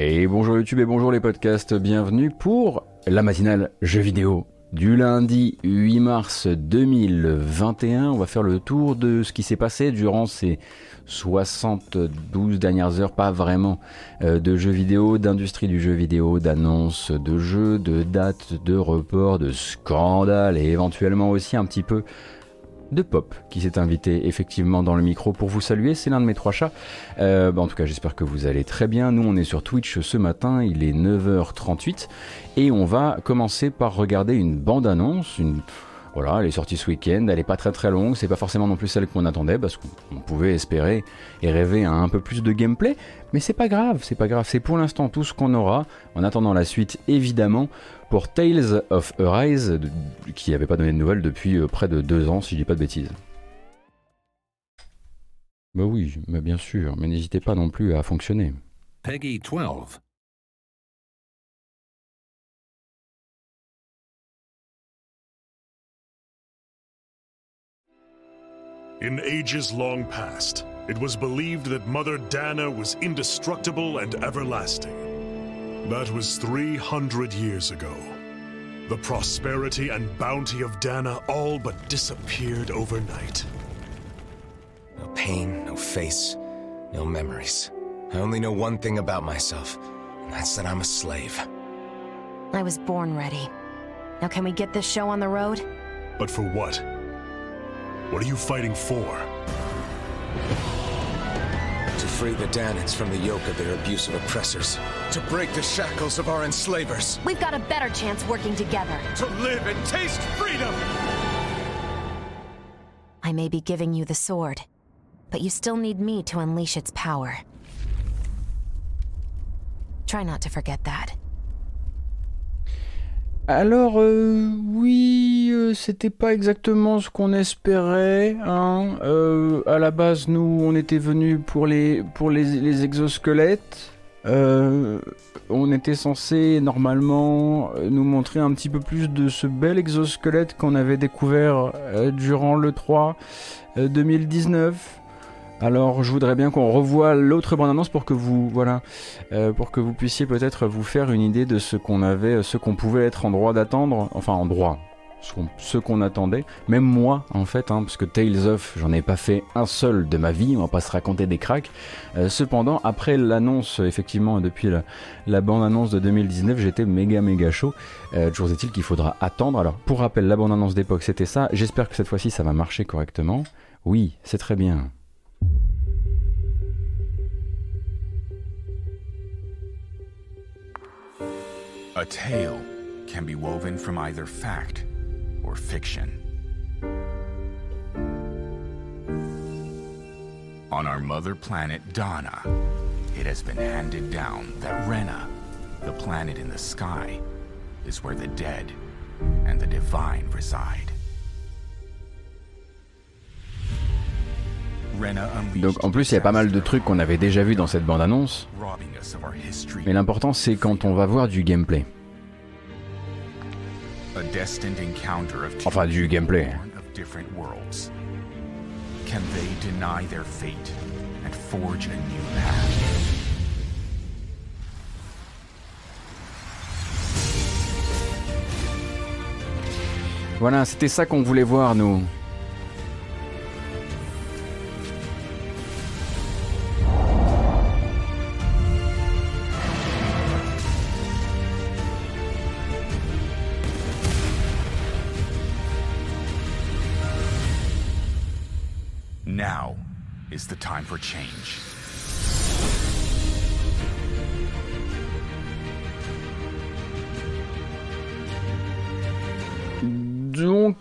Et bonjour YouTube et bonjour les podcasts, bienvenue pour la matinale jeux vidéo du lundi 8 mars 2021. On va faire le tour de ce qui s'est passé durant ces 72 dernières heures, pas vraiment euh, de jeux vidéo, d'industrie du jeu vidéo, d'annonces de jeux, de dates, de reports, de scandales et éventuellement aussi un petit peu de Pop qui s'est invité effectivement dans le micro pour vous saluer. C'est l'un de mes trois chats. Euh, bah, en tout cas, j'espère que vous allez très bien. Nous, on est sur Twitch ce matin. Il est 9h38 et on va commencer par regarder une bande-annonce, une voilà, elle est sortie ce week-end, elle est pas très très longue, c'est pas forcément non plus celle qu'on attendait parce qu'on pouvait espérer et rêver un peu plus de gameplay, mais c'est pas grave, c'est pas grave, c'est pour l'instant tout ce qu'on aura, en attendant la suite évidemment, pour Tales of Arise, qui n'avait pas donné de nouvelles depuis euh, près de deux ans si je dis pas de bêtises. Bah oui, mais bien sûr, mais n'hésitez pas non plus à fonctionner. Peggy 12. In ages long past, it was believed that Mother Dana was indestructible and everlasting. That was 300 years ago. The prosperity and bounty of Dana all but disappeared overnight. No pain, no face, no memories. I only know one thing about myself, and that's that I'm a slave. I was born ready. Now can we get this show on the road? But for what? What are you fighting for? To free the Danans from the yoke of their abusive oppressors. To break the shackles of our enslavers. We've got a better chance working together. To live and taste freedom! I may be giving you the sword, but you still need me to unleash its power. Try not to forget that. Alors euh, oui, euh, c'était pas exactement ce qu'on espérait. Hein. Euh, à la base, nous, on était venus pour les les, exosquelettes. On était censé normalement nous montrer un petit peu plus de ce bel exosquelette qu'on avait découvert durant le 3 euh, 2019. Alors, je voudrais bien qu'on revoie l'autre bande-annonce pour que vous, voilà, euh, pour que vous puissiez peut-être vous faire une idée de ce qu'on avait, ce qu'on pouvait être en droit d'attendre, enfin en droit, ce qu'on- attendait. Même moi, en fait, hein, parce que Tales of, j'en ai pas fait un seul de ma vie, on va pas se raconter des cracks. Euh, cependant, après l'annonce, effectivement, depuis la, la bande-annonce de 2019, j'étais méga méga chaud. Euh, toujours est-il qu'il faudra attendre. Alors, pour rappel, la bande-annonce d'époque, c'était ça. J'espère que cette fois-ci, ça va marcher correctement. Oui, c'est très bien. A tale can be woven from either fact or fiction. On our mother planet Donna, it has been handed down that Rena, the planet in the sky, is where the dead and the divine reside. Donc, en plus, il y a pas mal de trucs qu'on avait déjà vus dans cette bande-annonce. Mais l'important, c'est quand on va voir du gameplay. Enfin, du gameplay. Voilà, c'était ça qu'on voulait voir, nous. Change.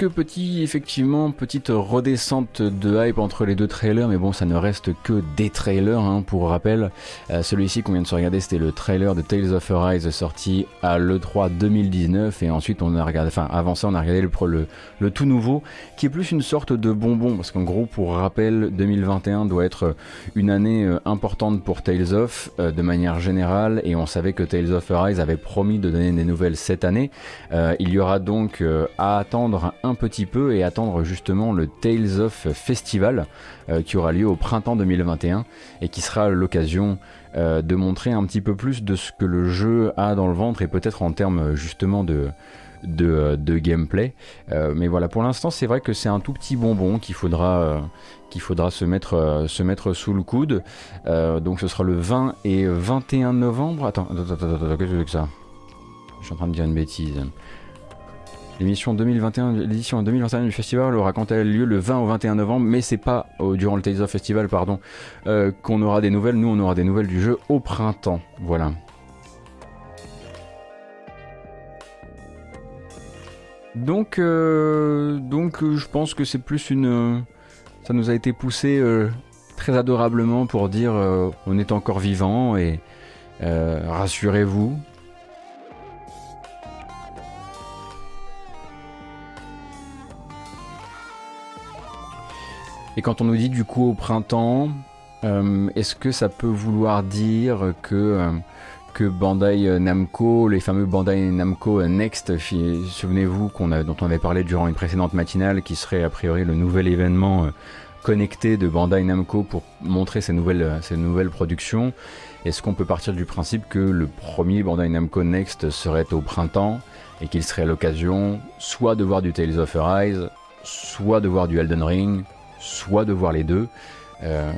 Donc petit, effectivement, petite redescente de hype entre les deux trailers, mais bon, ça ne reste que des trailers, hein, pour rappel. Euh, Celui-ci qu'on vient de se regarder, c'était le trailer de Tales of Arise sorti à l'E3 2019, et ensuite on a regardé, enfin avant ça on a regardé le, tout nouveau, qui est plus une sorte de bonbon, parce qu'en gros, pour rappel, 2021 doit être une année euh, importante pour Tales of, euh, de manière générale, et on savait que Tales of Arise avait promis de donner des nouvelles cette année. Euh, il y aura donc euh, à attendre un petit peu et attendre justement le Tales of Festival qui aura lieu au printemps 2021 et qui sera l'occasion de montrer un petit peu plus de ce que le jeu a dans le ventre et peut-être en termes justement de, de, gameplay. mais voilà, pour l'instant, c'est vrai que c'est un tout petit bonbon qu'il faudra, qu'il faudra se mettre, euh, se mettre sous le coude. Euh, donc ce sera le 20 et 21 novembre. Attends, attends, attends, attends qu'est-ce que c'est que ça? Je suis en train de dire une bêtise. L'émission 2021, l'édition 2021 du festival aura quant à elle lieu le 20 au 21 novembre, mais c'est pas durant le Tales Festival, pardon, euh, qu'on aura des nouvelles. Nous, on aura des nouvelles du jeu au printemps. Voilà. Donc, donc, je pense que c'est plus une ça nous a été poussé euh, très adorablement pour dire euh, on est encore vivant et euh, rassurez-vous. Et quand on nous dit du coup au printemps, est-ce que ça peut vouloir dire que, que Bandai Namco, les fameux Bandai Namco Next, souvenez-vous dont on avait parlé durant une précédente matinale, qui serait a priori le nouvel événement connecté de Bandai Namco pour montrer ces nouvelles, nouvelles productions. Est-ce qu'on peut partir du principe que le premier Bandai Namco Next serait au printemps et qu'il serait l'occasion soit de voir du Tales of Arise, soit de voir du Elden Ring, soit de voir les deux euh,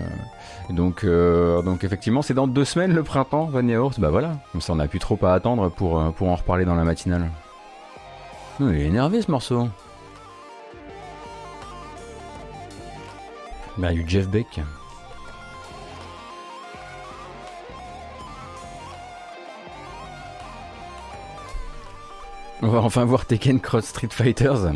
donc, euh, donc effectivement, c'est dans deux semaines le printemps, Vanilla Horse. Bah voilà, comme ça on n'a plus trop à attendre pour, euh, pour en reparler dans la matinale. il est énervé ce morceau. Bah, il y a eu Jeff Beck. On va enfin voir Tekken Cross Street Fighters.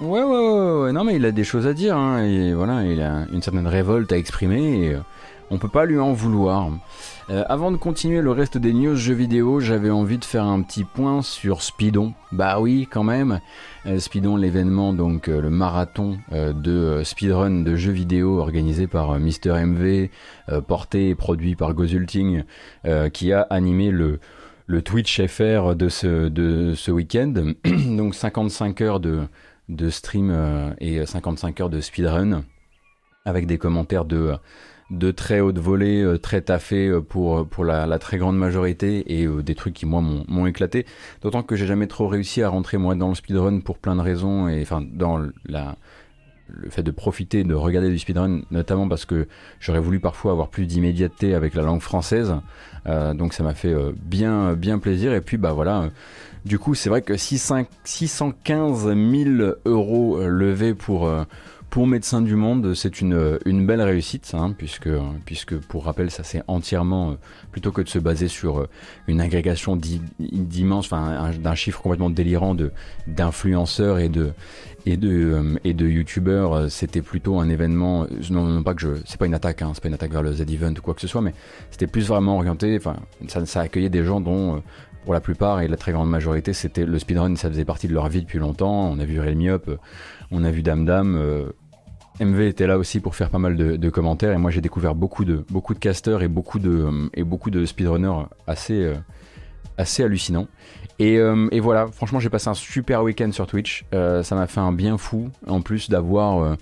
Ouais, ouais, ouais, ouais, non, mais il a des choses à dire, hein, et voilà, il a une certaine révolte à exprimer, et euh, on peut pas lui en vouloir. Euh, avant de continuer le reste des news jeux vidéo, j'avais envie de faire un petit point sur Speedon. Bah oui, quand même. Euh, Speedon, l'événement, donc euh, le marathon de speedrun de jeux vidéo organisé par Mister MV, porté et produit par Gozulting, qui a animé le, le Twitch FR de ce, de ce week-end. donc 55 heures de, de stream et 55 heures de speedrun avec des commentaires de de très haute volée, euh, très taffé euh, pour, pour la, très grande majorité et euh, des trucs qui moi m'ont éclaté. D'autant que j'ai jamais trop réussi à rentrer moi dans le speedrun pour plein de raisons et enfin dans la le fait de profiter de regarder du speedrun, notamment parce que j'aurais voulu parfois avoir plus d'immédiateté avec la langue française, donc ça m'a fait bien bien plaisir. Et puis bah voilà, du coup c'est vrai que 615 000 euros levés pour pour Médecins du Monde, c'est une, une belle réussite, hein, puisque, puisque pour rappel, ça c'est entièrement, euh, plutôt que de se baser sur euh, une agrégation d'immense, enfin d'un chiffre complètement délirant d'influenceurs et de et de euh, et de youtubeurs, c'était plutôt un événement. Non, non pas que je, c'est pas une attaque, hein, c'est pas une attaque vers le Z-Event ou quoi que ce soit, mais c'était plus vraiment orienté. Enfin, ça, ça accueillait des gens dont pour la plupart et la très grande majorité, c'était le speedrun, ça faisait partie de leur vie depuis longtemps. On a vu Realme Up, on a vu Dame Dame. Euh, MV était là aussi pour faire pas mal de, commentaires et moi j'ai découvert beaucoup de beaucoup de casters et beaucoup de et beaucoup de speedrunners assez euh, assez hallucinants. Et, euh, et, voilà, franchement, j'ai passé un super week-end sur Twitch. ça m'a fait un bien fou, en plus d'avoir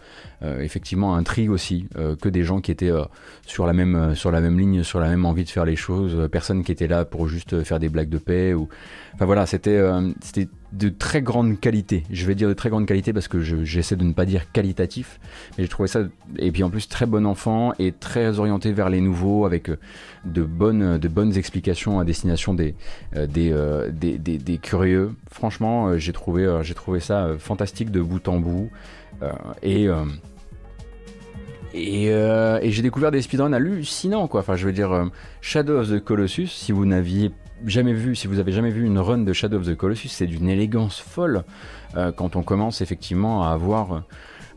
effectivement un tri aussi, que des gens qui étaient sur la même sur la même ligne, sur la même envie de faire les choses. personne qui était là pour juste faire des blagues de paix ou. Enfin voilà, c'était c'était de très grande qualité. Je vais dire de très grande qualité parce que j'essaie de ne pas dire qualitatif, mais j'ai trouvé ça et puis en plus très bon enfant et très orienté vers les nouveaux avec euh, de bonnes de bonnes explications à destination des euh, euh, curieux. Franchement, j'ai trouvé ça fantastique de bout en bout et j'ai découvert des speedruns hallucinants quoi. Enfin, je veux dire, Shadow of the Colossus, si vous n'aviez jamais vu, si vous avez jamais vu une run de Shadow of the Colossus, c'est d'une élégance folle euh, quand on commence effectivement à avoir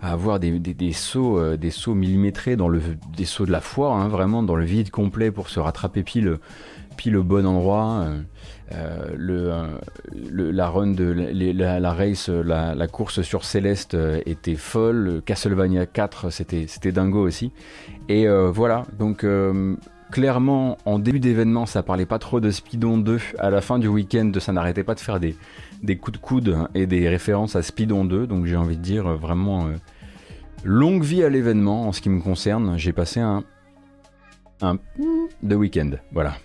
à avoir des, des, sauts euh, des sauts millimétrés dans le des sauts de la foi hein, vraiment dans le vide complet pour se rattraper pile pile au bon endroit euh, la run de la, race la, la, course sur Céleste était folle Castlevania 4 c'était c'était dingo aussi. Et voilà donc clairement, en début d'événement, ça parlait pas trop de Speedon 2. À la fin du week-end, ça n'arrêtait pas de faire des, coups de coude et des références à Speedon 2. Donc j'ai envie de dire euh, vraiment euh, longue vie à l'événement en ce qui me concerne. J'ai passé un, un de week-end. Voilà.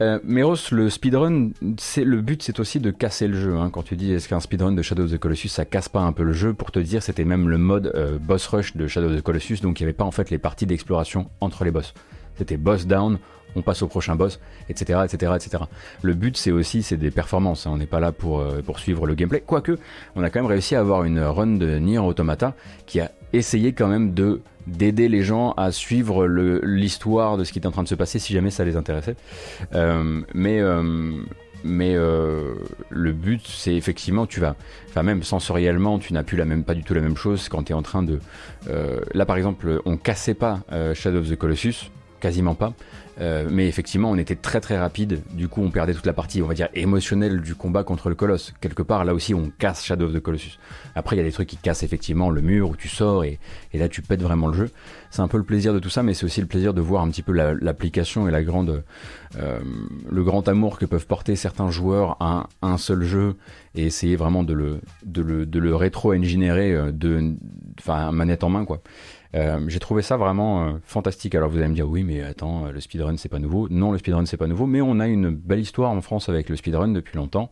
Euh, Meros, le speedrun, le but, c'est aussi de casser le jeu. Hein. Quand tu dis est-ce qu'un speedrun de Shadow of the Colossus, ça casse pas un peu le jeu? Pour te dire, c'était même le mode euh, boss rush de Shadow of the Colossus, donc il n'y avait pas en fait les parties d'exploration entre les boss. C'était boss down, on passe au prochain boss, etc., etc., etc. Le but, c'est aussi, c'est des performances. Hein. On n'est pas là pour euh, pour suivre le gameplay. Quoique, on a quand même réussi à avoir une run de Nier Automata qui a essayé quand même de d'aider les gens à suivre l'histoire de ce qui est en train de se passer si jamais ça les intéressait. Euh, mais euh, mais euh, le but c'est effectivement tu vas enfin même sensoriellement tu n'as plus la même pas du tout la même chose quand tu es en train de là par exemple on cassait pas Shadow of the Colossus quasiment pas euh, mais effectivement, on était très très rapide. Du coup, on perdait toute la partie, on va dire, émotionnelle du combat contre le colosse. Quelque part, là aussi, on casse Shadow of the Colossus. Après, il y a des trucs qui cassent effectivement le mur où tu sors et, là, tu pètes vraiment le jeu. C'est un peu le plaisir de tout ça, mais c'est aussi le plaisir de voir un petit peu l'application et la grande, euh, le grand amour que peuvent porter certains joueurs à un, seul jeu et essayer vraiment de le, de le, de le rétro-engineer euh, de, enfin, manette en main, quoi. Euh, j'ai trouvé ça vraiment euh, fantastique. Alors vous allez me dire oui, mais attends, euh, le speedrun c'est pas nouveau. Non, le speedrun c'est pas nouveau, mais on a une belle histoire en France avec le speedrun depuis longtemps.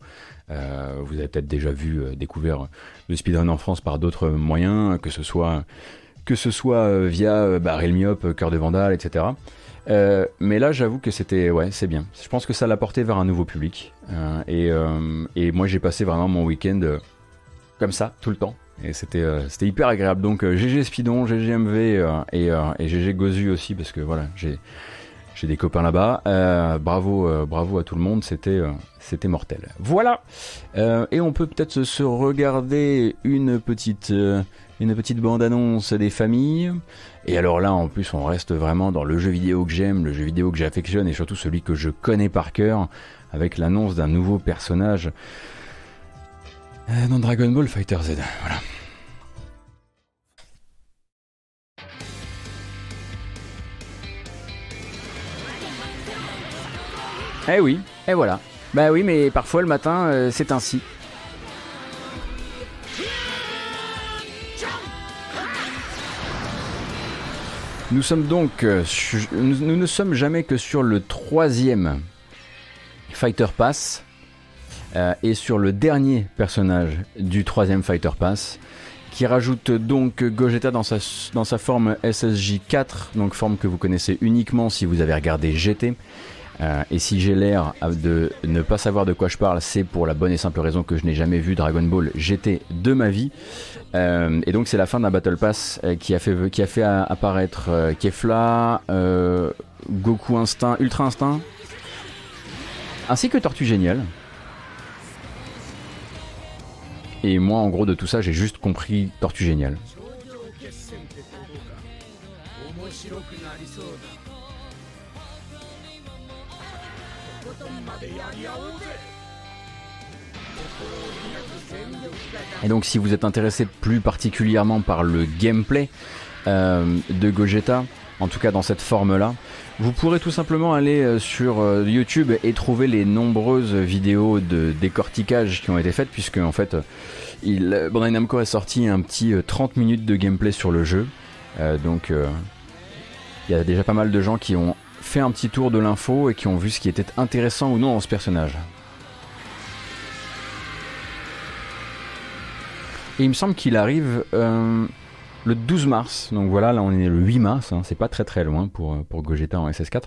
vous avez peut-être déjà vu, découvert le speedrun en France par d'autres moyens, que ce soit que ce soit via bah, Realmiop, Cœur de Vandal, etc. mais là, j'avoue que c'était, ouais, c'est bien. Je pense que ça l'a porté vers un nouveau public. et, et moi, j'ai passé vraiment mon week-end comme ça, tout le temps. Et c'était euh, c'était hyper agréable. Donc GG euh, Spidon, GG MV euh, et, et, GG Gozu aussi, parce que voilà, j'ai j'ai des copains là-bas. bravo, bravo à tout le monde, c'était c'était mortel. Voilà. et on peut peut-être se regarder une petite une petite bande-annonce des familles. Et alors là, en plus, on reste vraiment dans le jeu vidéo que j'aime, le jeu vidéo que j'affectionne et surtout celui que je connais par cœur, avec l'annonce d'un nouveau personnage euh, dans Dragon Ball Fighter Z. Voilà. Eh oui, et voilà. Bah oui, mais parfois le matin, euh, c'est ainsi. Nous sommes donc, euh, nous ne sommes jamais que sur le troisième Fighter Pass, euh, et sur le dernier personnage du troisième Fighter Pass, qui rajoute donc Gogeta dans sa, forme SSJ4, donc forme que vous connaissez uniquement si vous avez regardé GT. Euh, et si j'ai l'air de ne pas savoir de quoi je parle, c'est pour la bonne et simple raison que je n'ai jamais vu Dragon Ball GT de ma vie. Euh, et donc c'est la fin d'un Battle Pass qui a fait, qui a fait apparaître Kefla, Goku Instinct, Ultra Instinct, ainsi que Tortue Géniale. Et moi, en gros, de tout ça, j'ai juste compris Tortue Génial. Et donc, si vous êtes intéressé plus particulièrement par le gameplay euh, de Gogeta, en tout cas dans cette forme-là, vous pourrez tout simplement aller euh, sur euh, YouTube et trouver les nombreuses vidéos de décortiquage qui ont été faites, puisque en fait, il, Bandai Namco a sorti un petit 30 minutes de gameplay sur le jeu. donc, il y a déjà pas mal de gens qui ont fait un petit tour de l'info et qui ont vu ce qui était intéressant ou non dans ce personnage. Et il me semble qu'il arrive le 12 mars, donc voilà, là on est le 8 mars, hein, c'est pas très très loin pour, pour Gogeta en SS4,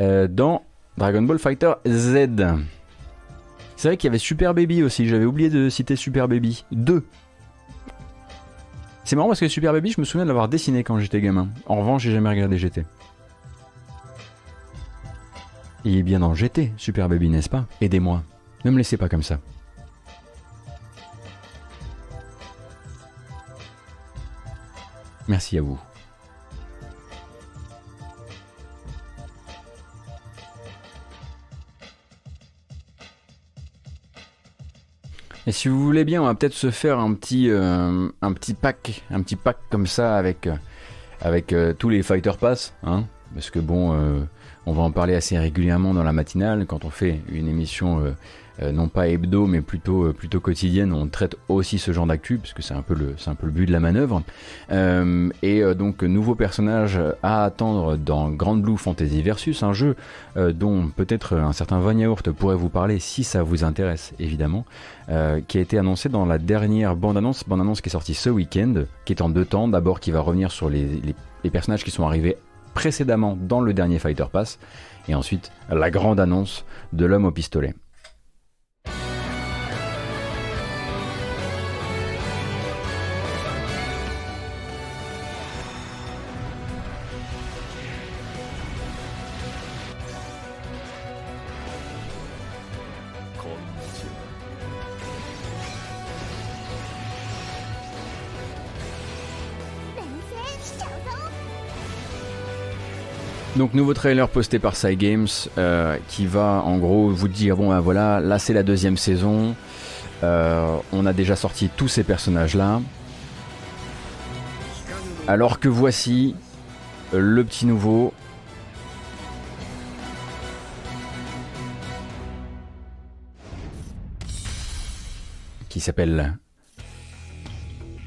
euh, dans Dragon Ball Fighter Z. C'est vrai qu'il y avait Super Baby aussi, j'avais oublié de citer Super Baby 2. C'est marrant parce que Super Baby, je me souviens de l'avoir dessiné quand j'étais gamin. En revanche, j'ai jamais regardé GT. Il est bien dans GT, Super Baby, n'est-ce pas? Aidez-moi. Ne me laissez pas comme ça. Merci à vous. Et si vous voulez bien, on va peut-être se faire un petit, euh, un petit pack, comme ça avec, euh, avec tous les Fighter Pass, hein, parce que bon, on va en parler assez régulièrement dans la matinale quand on fait une émission euh, non pas hebdo mais plutôt, euh, plutôt quotidienne, on traite aussi ce genre d'actu, puisque c'est un, peu le, un peu le but de la manœuvre. Euh, et donc, nouveau personnage à attendre dans Grand Blue Fantasy Versus, un jeu dont peut-être un certain Von Yaourt pourrait vous parler si ça vous intéresse, évidemment, qui a été annoncé dans la dernière bande-annonce, bande-annonce qui est sortie ce week-end, qui est en deux temps. D'abord, qui va revenir sur les, les personnages qui sont arrivés précédemment dans le dernier Fighter Pass, et ensuite la grande annonce de l'homme au pistolet. Donc nouveau trailer posté par Cygames euh, qui va en gros vous dire bon ben voilà là c'est la deuxième saison. Euh, on a déjà sorti tous ces personnages là alors que voici le petit nouveau. Qui s'appelle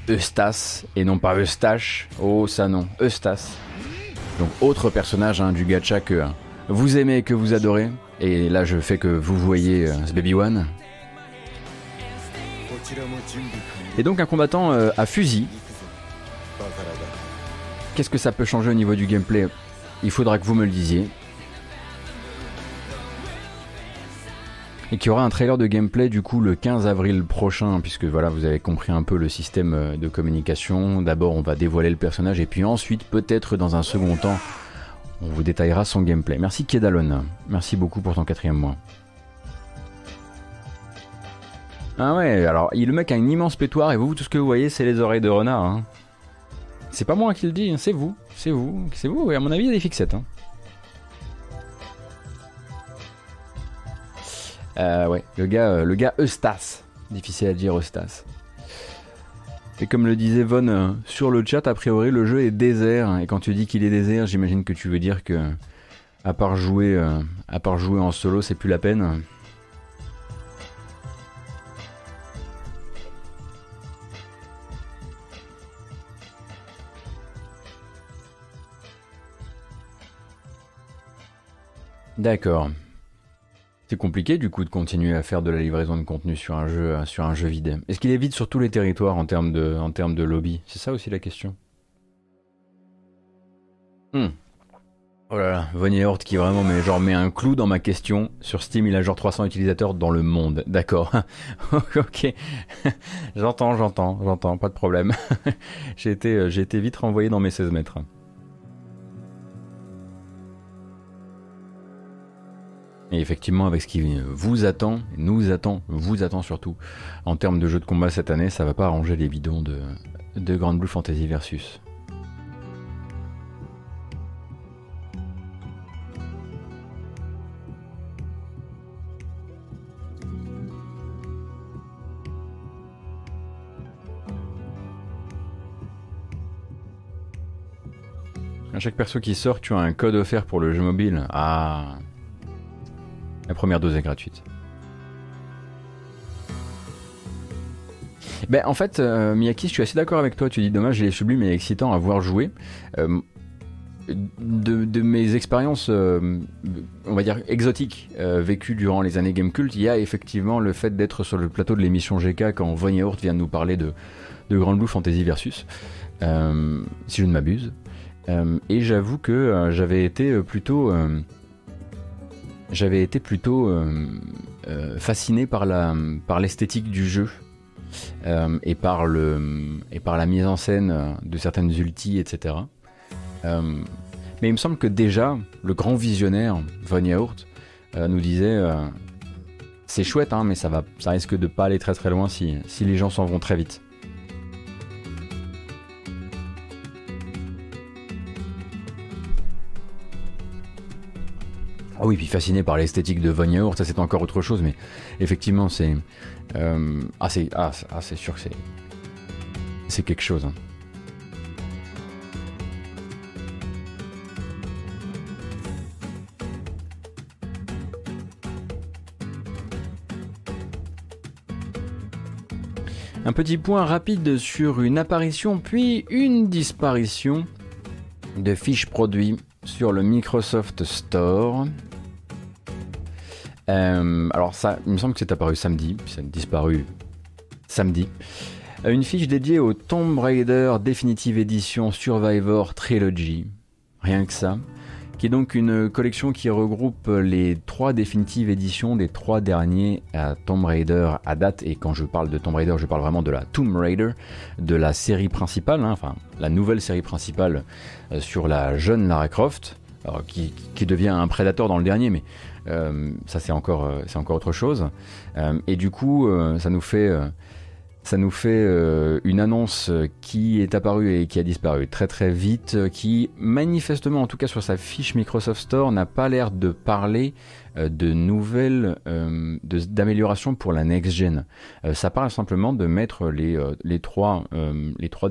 Eustace et non pas Eustache. Oh ça non. Eustace donc autre personnage hein, du gacha que hein, vous aimez et que vous adorez. Et là je fais que vous voyez euh, ce Baby One. Et donc un combattant euh, à fusil. Qu'est-ce que ça peut changer au niveau du gameplay? Il faudra que vous me le disiez. Et qui aura un trailer de gameplay du coup le 15 avril prochain, puisque voilà, vous avez compris un peu le système euh, de communication. D'abord, on va dévoiler le personnage, et puis ensuite, peut-être dans un second temps, on vous détaillera son gameplay. Merci Kedalon, merci beaucoup pour ton quatrième mois. Ah ouais, alors le mec a une immense pétoire et vous, tout ce que vous voyez, c'est les oreilles de renard. Hein. C'est pas moi qui le dis, hein, c'est vous, c'est vous, c'est vous. Et à mon avis, il y a des fixettes. Hein. Euh, ouais, le gars, euh, le gars Eustas. Difficile à dire Eustas. Et comme le disait Von euh, sur le chat, a priori le jeu est désert. Et quand tu dis qu'il est désert, j'imagine que tu veux dire que, à part jouer, à part jouer en solo, c'est plus la peine. D'accord. C'est compliqué du coup de continuer à faire de la livraison de contenu sur un jeu, euh, sur vide. Est-ce qu'il est vide sur tous les territoires en termes de, lobby? C'est ça aussi la question. Hmm. Oh là là, Vonnie Hort qui vraiment met, genre, met un clou dans ma question. Sur Steam, il a genre 300 utilisateurs dans le monde. D'accord. ok. j'entends, j'entends, j'entends, pas de problème. euh, j'ai été vite renvoyé dans mes 16 mètres. Et effectivement, avec ce qui vous attend, nous attend, vous attend surtout, en termes de jeux de combat cette année, ça va pas arranger les bidons de, de Grand Blue Fantasy Versus. À chaque perso qui sort, tu as un code offert pour le jeu mobile. Ah, la première dose est gratuite. Ben, en fait, euh, Miyaki, je suis assez d'accord avec toi. Tu dis dommage, il est sublime et excitant à voir jouer. Euh, de, mes expériences, euh, on va dire exotiques, vécues durant les années Game Cult, il y a effectivement le fait d'être sur le plateau de l'émission GK quand Von Yaourt vient de nous parler de, de Grand Blue Fantasy Versus, si je ne m'abuse. et j'avoue que j'avais été plutôt j'avais été plutôt euh, euh, fasciné par la par l'esthétique du jeu euh, et par la mise en scène de certaines ultis, etc. mais il me semble que déjà le grand visionnaire Von Yaourt nous disait c'est chouette, hein, mais ça va, ça risque de pas aller très très loin si les gens s'en vont très vite. Ah oui, puis fasciné par l'esthétique de Von ça c'est encore autre chose, mais effectivement, euh, ah, ah, c'est. Ah, c'est sûr que c'est. C'est quelque chose. Hein. Un petit point rapide sur une apparition puis une disparition de fiches produits sur le Microsoft Store. Euh, alors ça, il me semble que c'est apparu samedi, puis ça a disparu samedi. Euh, une fiche dédiée au Tomb Raider Definitive Edition Survivor Trilogy. Rien que ça qui est donc une collection qui regroupe les trois définitives éditions des trois derniers Tomb Raider à date. Et quand je parle de Tomb Raider, je parle vraiment de la Tomb Raider, de la série principale, hein, enfin la nouvelle série principale euh, sur la jeune Lara Croft, qui, devient un prédateur dans le dernier, mais ça c'est encore, c'est encore autre chose. et du coup, ça nous fait ça nous fait euh, une annonce qui est apparue et qui a disparu très très vite, qui manifestement, en tout cas sur sa fiche Microsoft Store, n'a pas l'air de parler euh, de nouvelles euh, d'améliorations pour la next gen. Euh, ça parle simplement de mettre les, les, trois, les trois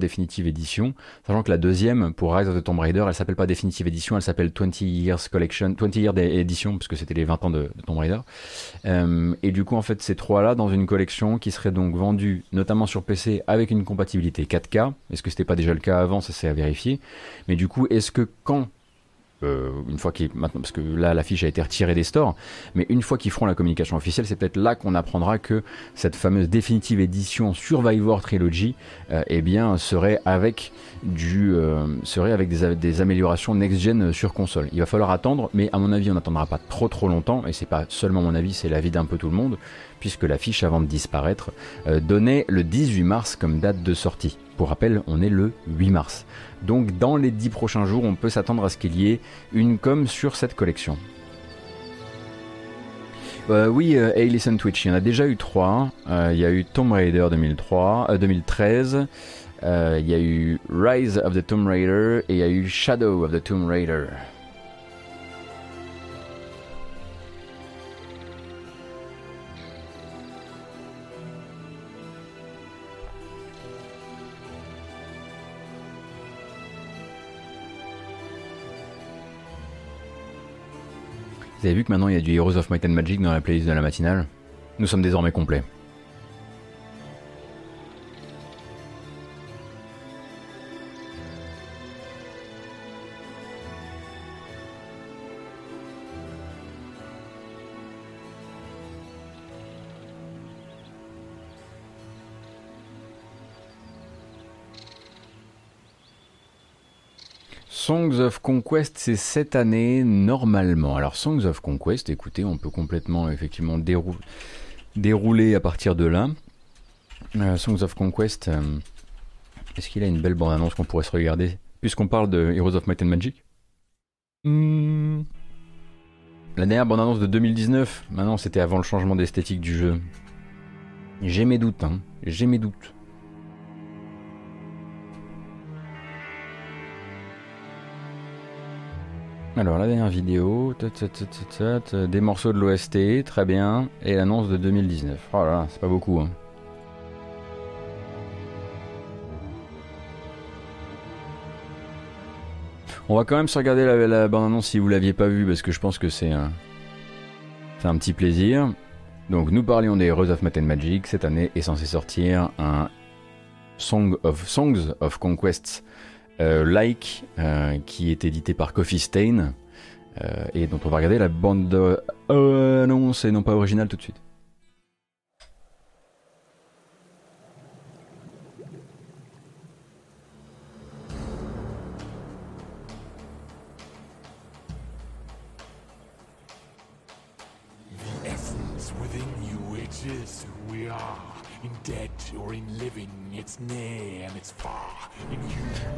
sachant que la deuxième pour Rise of the Tomb Raider, elle s'appelle pas définitive édition, elle s'appelle 20 Years Collection, 20 Years Edition, parce que c'était les 20 ans de, de Tomb Raider. et du coup, en fait, ces trois-là dans une collection qui serait donc vendue notamment sur PC avec une compatibilité 4K. Est-ce que c'était pas déjà le cas avant? Ça, c'est à vérifier. Mais du coup, est-ce que quand euh, une fois qu'ils maintenant parce que là la fiche a été retirée des stores mais une fois qu'ils feront la communication officielle c'est peut-être là qu'on apprendra que cette fameuse définitive édition Survivor Trilogy euh, eh bien serait avec du euh, serait avec des, des, améliorations next-gen sur console. Il va falloir attendre mais à mon avis on n'attendra pas trop trop longtemps et c'est pas seulement mon avis c'est l'avis d'un peu tout le monde puisque la fiche avant de disparaître donnait le 18 mars comme date de sortie pour rappel on est le 8 mars donc dans les 10 prochains jours, on peut s'attendre à ce qu'il y ait une com sur cette collection. Euh, oui, euh, hey Listen Twitch, il y en a déjà eu 3. Euh, il y a eu Tomb Raider 2003, 2013, il y a eu Rise of the Tomb Raider et il y a eu Shadow of the Tomb Raider. Vous avez vu que maintenant il y a du Heroes of Might and Magic dans la playlist de la matinale? Nous sommes désormais complets. Songs of Conquest, c'est cette année normalement. Alors Songs of Conquest, écoutez, on peut complètement effectivement dérouler à partir de là. Euh, Songs of Conquest, euh, est-ce qu'il a une belle bande-annonce qu'on pourrait se regarder Puisqu'on parle de Heroes of Might and Magic? Hmm. La dernière bande-annonce de 2019, maintenant c'était avant le changement d'esthétique du jeu. J'ai mes doutes, hein. j'ai mes doutes. Alors la dernière vidéo, des morceaux de l'OST, très bien, et l'annonce de 2019. Oh là là, c'est pas beaucoup. Hein. On va quand même se regarder la, bande-annonce si vous l'aviez pas vue, parce que je pense que c'est un, c'est un petit plaisir. Donc nous parlions des Heroes of Might and Magic. Cette année est censé sortir un Song of Songs of Conquests like, euh, qui est édité par Coffee Stain, euh, et dont on va regarder la bande de... non, c'est non pas original tout de suite.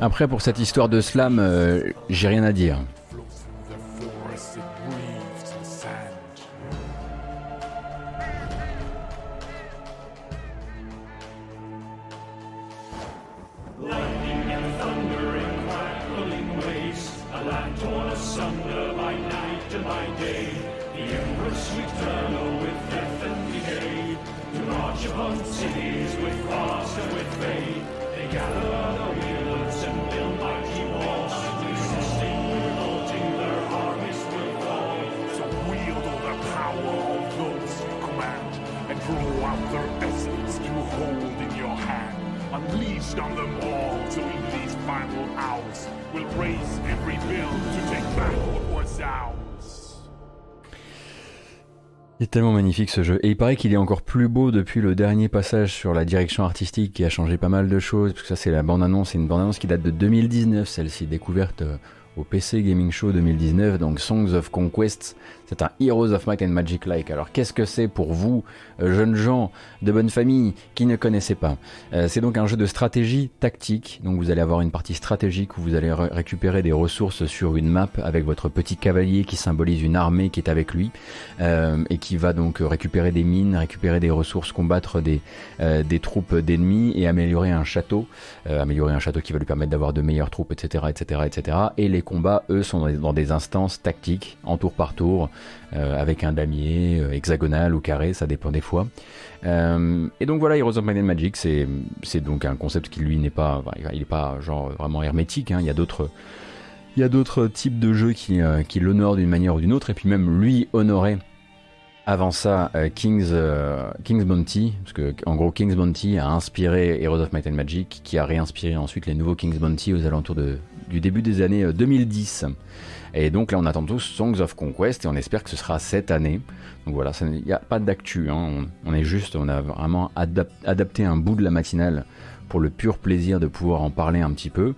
Après, pour cette histoire de slam, euh, j'ai rien à dire. Out their essence to hold in your hand. feast on them all till in these final hours we'll raise and rebuild to take back what was ours. Il est tellement magnifique ce jeu. Et il paraît qu'il est encore plus beau depuis le dernier passage sur la direction artistique qui a changé pas mal de choses. Parce que ça, c'est la bande-annonce. C'est une bande-annonce qui date de 2019, celle-ci, découverte euh, au PC Gaming Show 2019, donc Songs of Conquest. C'est un Heroes of Might and Magic like. Alors qu'est-ce que c'est pour vous, euh, jeunes gens de bonne famille qui ne connaissez pas? Euh, C'est donc un jeu de stratégie tactique. Donc vous allez avoir une partie stratégique où vous allez récupérer des ressources sur une map avec votre petit cavalier qui symbolise une armée qui est avec lui euh, et qui va donc récupérer des mines, récupérer des ressources, combattre des, des troupes d'ennemis et améliorer un château. améliorer un château qui va lui permettre d'avoir de meilleures troupes, etc., etc., etc. Et les combats, eux, sont dans des instances tactiques en tour par tour euh, avec un damier euh, hexagonal ou carré, ça dépend des fois. Euh, et donc voilà, Heroes of Might and Magic, c'est donc un concept qui lui n'est pas, il est pas genre vraiment hermétique. Hein. Il y a d'autres il y a d'autres types de jeux qui, qui l'honorent d'une manière ou d'une autre, et puis même lui honorer avant ça King's, King's Bounty, parce que en gros King's Bounty a inspiré Heroes of Might and Magic, qui a réinspiré ensuite les nouveaux King's Bounty aux alentours du début des années 2010. Et donc là, on attend tous Songs of Conquest et on espère que ce sera cette année. Donc voilà, il n'y a pas d'actu. Hein. On, est juste, on a vraiment adapté un bout de la matinale pour le pur plaisir de pouvoir en parler un petit peu.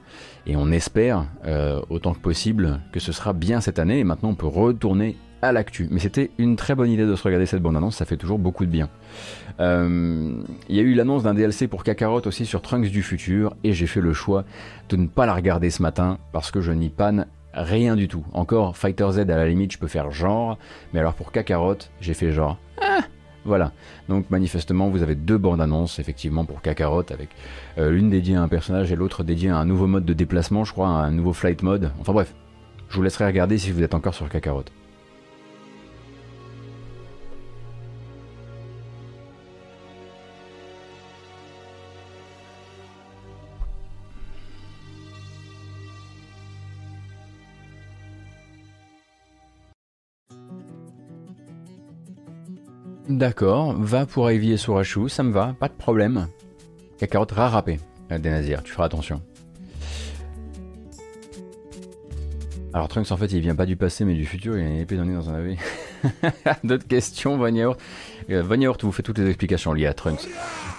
Et on espère euh, autant que possible que ce sera bien cette année. Et maintenant, on peut retourner à l'actu. Mais c'était une très bonne idée de se regarder cette bande-annonce, ça fait toujours beaucoup de bien. Euh, il y a eu l'annonce d'un DLC pour Kakarot aussi sur Trunks du futur, et j'ai fait le choix de ne pas la regarder ce matin parce que je n'y panne rien du tout. Encore Fighter Z à la limite, je peux faire genre, mais alors pour Kakarot, j'ai fait genre. Ah voilà. Donc manifestement, vous avez deux bandes annonces effectivement pour Kakarot avec euh, l'une dédiée à un personnage et l'autre dédiée à un nouveau mode de déplacement, je crois, un nouveau flight mode. Enfin bref, je vous laisserai regarder si vous êtes encore sur Kakarot. D'accord, va pour Ivy et Sourachu, ça me va, pas de problème. Kakarot rarapé, euh, des nazirs, tu feras attention. Alors Trunks en fait il vient pas du passé mais du futur, il a une épée dans un AV. D'autres questions, Von euh, vous fait toutes les explications liées à Trunks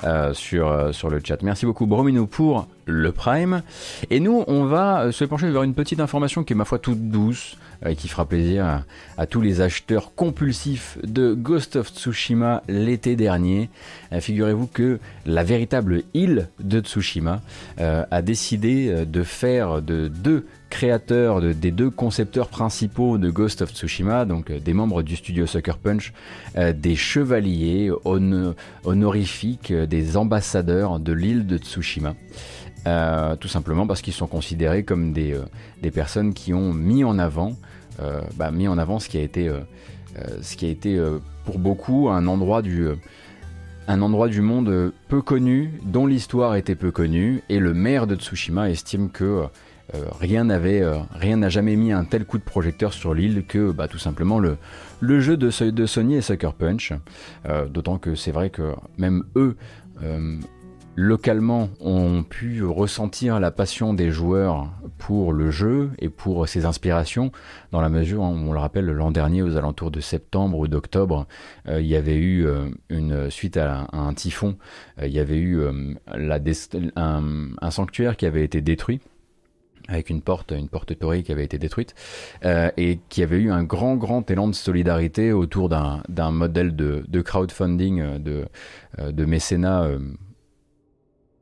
euh, sur, sur le chat. Merci beaucoup Bromino pour le Prime. Et nous on va se pencher vers une petite information qui est ma foi toute douce. Euh, et qui fera plaisir à, tous les acheteurs compulsifs de Ghost of Tsushima l'été dernier. Euh, figurez-vous que la véritable île de Tsushima euh, a décidé de faire de deux créateurs, des deux concepteurs principaux de Ghost of Tsushima, donc des membres du studio Sucker Punch, des chevaliers honorifiques, des ambassadeurs de l'île de Tsushima. tout simplement parce qu'ils sont considérés comme des, des personnes qui ont mis en avant euh, bah, mis en avant ce qui a été, euh, euh, ce qui a été pour beaucoup un endroit du un endroit du monde peu connu, dont l'histoire était peu connue, et le maire de Tsushima estime que rien n'avait, rien n'a jamais mis un tel coup de projecteur sur l'île que bah, tout simplement le, jeu de, Sony et Sucker Punch. D'autant que c'est vrai que même eux localement ont pu ressentir la passion des joueurs pour le jeu et pour ses inspirations, dans la mesure où, on le rappelle, l'an dernier, aux alentours de septembre ou d'octobre, euh, il y avait eu euh, une suite à, un typhon, euh, il y avait eu un, sanctuaire qui avait été détruit avec une porte, une porte taurée qui avait été détruite, et qui avait eu un grand, grand élan de solidarité autour d'un modèle de, crowdfunding, de, de mécénat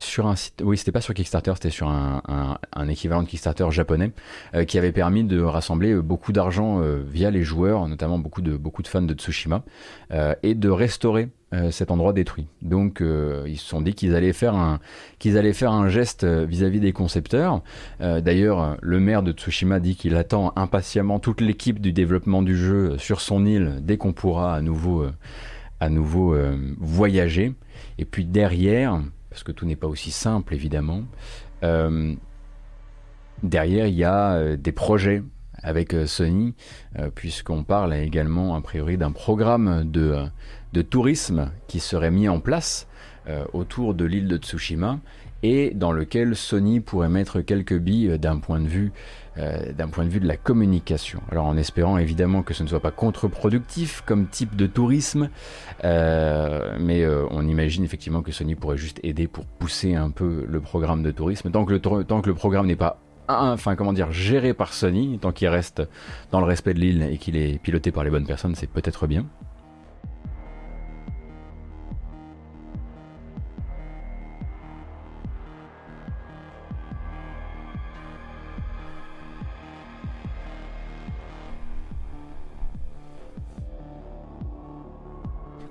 sur un site, oui, c'était pas sur Kickstarter, c'était sur un, équivalent de Kickstarter japonais, euh, qui avait permis de rassembler euh, beaucoup d'argent euh, via les joueurs, notamment beaucoup de fans de Tsushima, et de restaurer cet endroit détruit. Donc ils se sont dit qu'ils allaient faire un, qu'ils allaient faire un geste vis-à-vis des concepteurs. D'ailleurs, le maire de Tsushima dit qu'il attend impatiemment toute l'équipe du développement du jeu sur son île dès qu'on pourra à nouveau, à nouveau voyager. Et puis derrière, parce que tout n'est pas aussi simple évidemment. Euh, derrière, il y a euh, des projets avec euh, Sony, puisqu'on parle également a priori d'un programme de, de tourisme qui serait mis en place autour de l'île de Tsushima et dans lequel Sony pourrait mettre quelques billes d'un point de vue d'un point de vue de la communication. Alors en espérant évidemment que ce ne soit pas contre-productif comme type de tourisme, mais on imagine effectivement que Sony pourrait juste aider pour pousser un peu le programme de tourisme. Tant que le, tant que le programme n'est pas enfin comment dire, géré par Sony, tant qu'il reste dans le respect de l'île et qu'il est piloté par les bonnes personnes, c'est peut-être bien.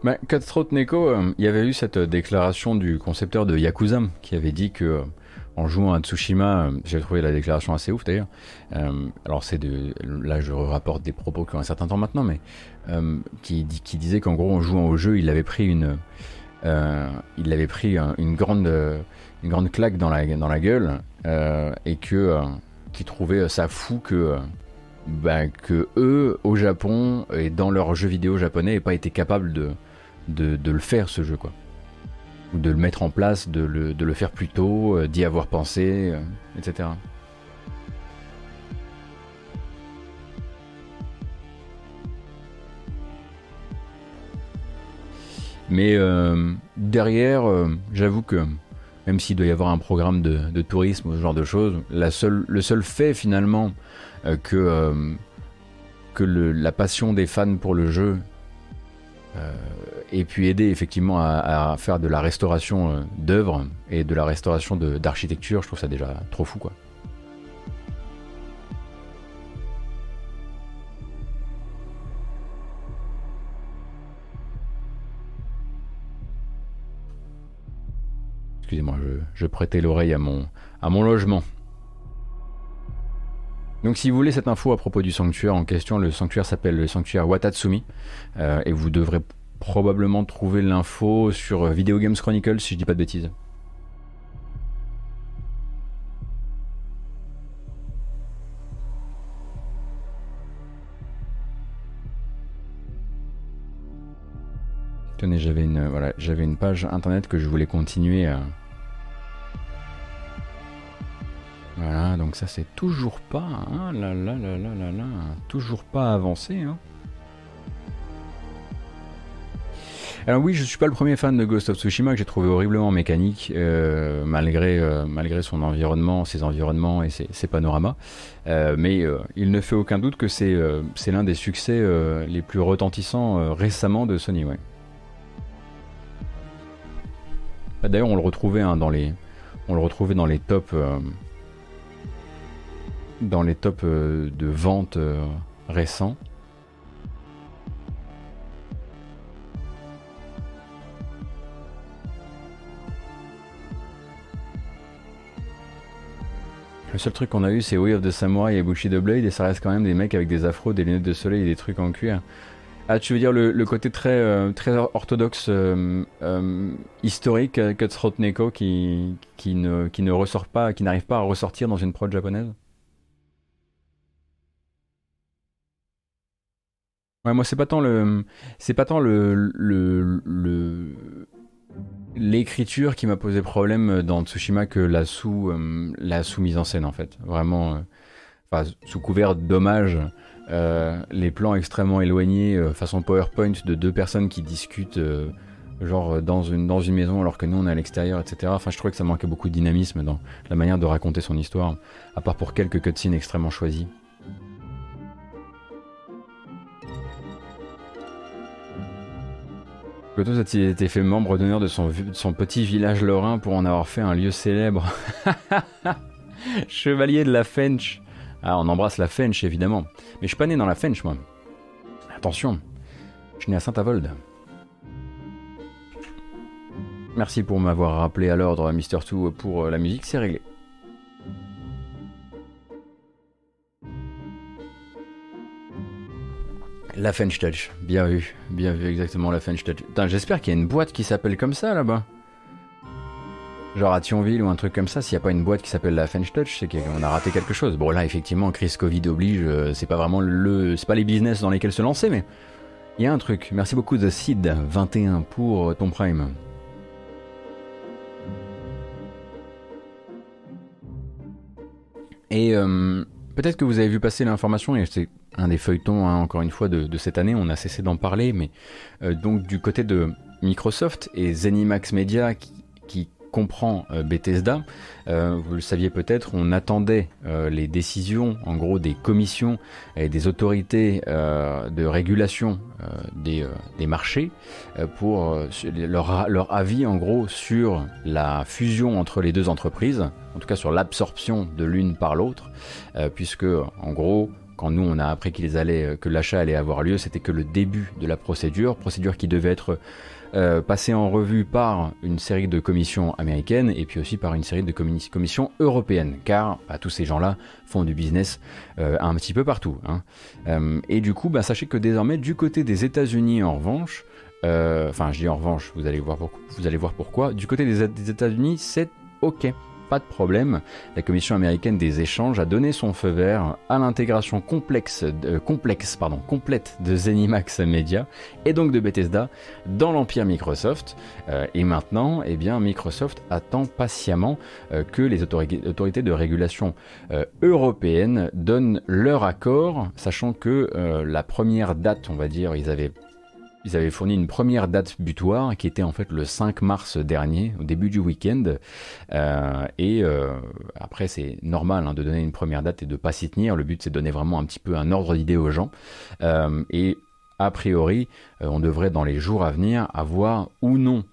Bah, Cutthroat Neko, euh, il y avait eu cette déclaration du concepteur de Yakuza qui avait dit que euh, en jouant à Tsushima, euh, j'ai trouvé la déclaration assez ouf d'ailleurs. Euh, alors c'est de, là je rapporte des propos qui ont un certain temps maintenant, mais euh, qui, qui disait qu'en gros en jouant au jeu, il avait pris une, il avait pris une grande, une grande claque dans la, dans la gueule et que qui trouvait ça fou que bah, que eux au Japon et dans leurs jeux vidéo japonais n'aient pas été capables de, de, de le faire ce jeu quoi de le mettre en place, de le, faire plus tôt, euh, d'y avoir pensé, euh, etc. Mais euh, derrière, j'avoue que même s'il doit y avoir un programme de, tourisme ou ce genre de choses, la seule, le seul fait finalement que, que la passion des fans pour le jeu et puis aider effectivement à, faire de la restauration euh, d'œuvres et de la restauration d'architecture, je trouve ça déjà trop fou quoi. Excusez-moi, je, prêtais l'oreille à mon, à mon logement. Donc si vous voulez cette info à propos du sanctuaire en question, le sanctuaire s'appelle le sanctuaire Watatsumi euh, et vous devrez probablement trouver l'info sur Video Games Chronicle si je dis pas de bêtises. Tenez, j'avais une, voilà, j'avais une page internet que je voulais continuer à. Voilà, donc ça c'est toujours pas, là, là, là, là, là, toujours pas avancé. Hein. Alors oui, je suis pas le premier fan de Ghost of Tsushima que j'ai trouvé horriblement mécanique, euh, malgré, euh, malgré son environnement, ses environnements et ses, panoramas. Euh, mais il ne fait aucun doute que c'est c'est l'un des succès les plus retentissants récemment de Sony. Bah, d'ailleurs, on le retrouvait hein, dans les on le retrouvait dans les tops dans les tops de vente récents. Seul truc qu'on a eu, c'est Way of the Samurai et Bushido Blade, et ça reste quand même des mecs avec des afros, des lunettes de soleil et des trucs en cuir. Ah, tu veux dire le, côté très, euh, très orthodoxe euh, euh, historique Cutthroat Neko qui, qui, ne, qui ne ressort pas, qui n'arrive pas à ressortir dans une prod japonaise? Ouais, moi c'est pas tant le, c'est pas tant le, le, le l'écriture qui m'a posé problème dans Tsushima que la sous euh, la sous mise en scène en fait. Vraiment euh, sous couvert d'hommage euh, les plans extrêmement éloignés façon PowerPoint de deux personnes qui discutent genre dans une dans une maison alors que nous on est à l'extérieur etc enfin je trouvais que ça manquait beaucoup de dynamisme dans la manière de raconter son histoire à part pour quelques cutscenes extrêmement choisis Plutôt a-t-il été fait membre d'honneur de son, petit village lorrain pour en avoir fait un lieu célèbre Chevalier de la Fench. Ah, on embrasse la Fench évidemment. Mais je suis pas né dans la Fench moi. Attention, je suis né à Saint-Avold. Merci pour m'avoir rappelé à l'ordre, Mister 2, pour euh, la musique, c'est réglé. La Fenstech, bien vu, bien vu exactement la Fenstech. Putain, j'espère qu'il y a une boîte qui s'appelle comme ça là-bas. Genre à Thionville ou un truc comme ça, s'il n'y a pas une boîte qui s'appelle la Fenstech, c'est qu'on a raté quelque chose. Bon là, effectivement, crise Covid oblige, euh, c'est pas vraiment le, c'est pas les business dans lesquels se lancer, mais il y a un truc. Merci beaucoup de Sid 21 pour euh, ton prime. Et euh, peut-être que vous avez vu passer l'information, et c'est un des feuilletons, hein, encore une fois, de, cette année, on a cessé d'en parler, mais donc du côté de Microsoft et Zenimax Media qui, comprend euh, Bethesda. Euh, vous le saviez peut-être, on attendait euh, les décisions, en gros, des commissions et des autorités de régulation des, marchés pour leur, leur, avis, en gros, sur la fusion entre les deux entreprises, en tout cas sur l'absorption de l'une par l'autre, puisque, en gros, quand nous on a appris qu'ils allaient, que l'achat allait avoir lieu, c'était que le début de la procédure, procédure qui devait être euh, passé en revue par une série de commissions américaines et puis aussi par une série de commissions européennes, car bah, tous ces gens-là font du business euh, un petit peu partout. Hein. Euh, et du coup, bah, sachez que désormais, du côté des États-Unis, en revanche, enfin, je dis en revanche, vous allez voir, pourquoi, du côté des États-Unis, c'est OK pas de problème. La Commission américaine des échanges a donné son feu vert à l'intégration complexe, complexe pardon, complète de Zenimax Media et donc de Bethesda dans l'empire Microsoft. Euh, et maintenant, eh bien, Microsoft attend patiemment euh, que les autorités de régulation euh, européennes donnent leur accord, sachant que la première date, on va dire, ils avaient ils avaient fourni une première date butoir qui était en fait le 5 mars dernier, au début du week-end. Euh, et euh, après, c'est normal hein, de donner une première date et de pas s'y tenir. Le but, c'est de donner vraiment un petit peu un ordre d'idée aux gens. Euh, et a priori, on devrait dans les jours à venir avoir ou non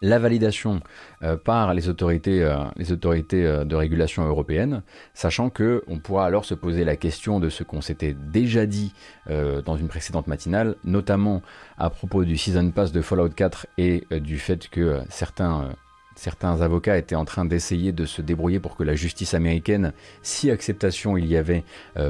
la validation euh, par les autorités, euh, les autorités euh, de régulation européennes, sachant que on pourra alors se poser la question de ce qu'on s'était déjà dit dans une précédente matinale, notamment à propos du season pass de Fallout 4 et du fait que certains certains avocats étaient en train d'essayer de se débrouiller pour que la justice américaine, si acceptation il y avait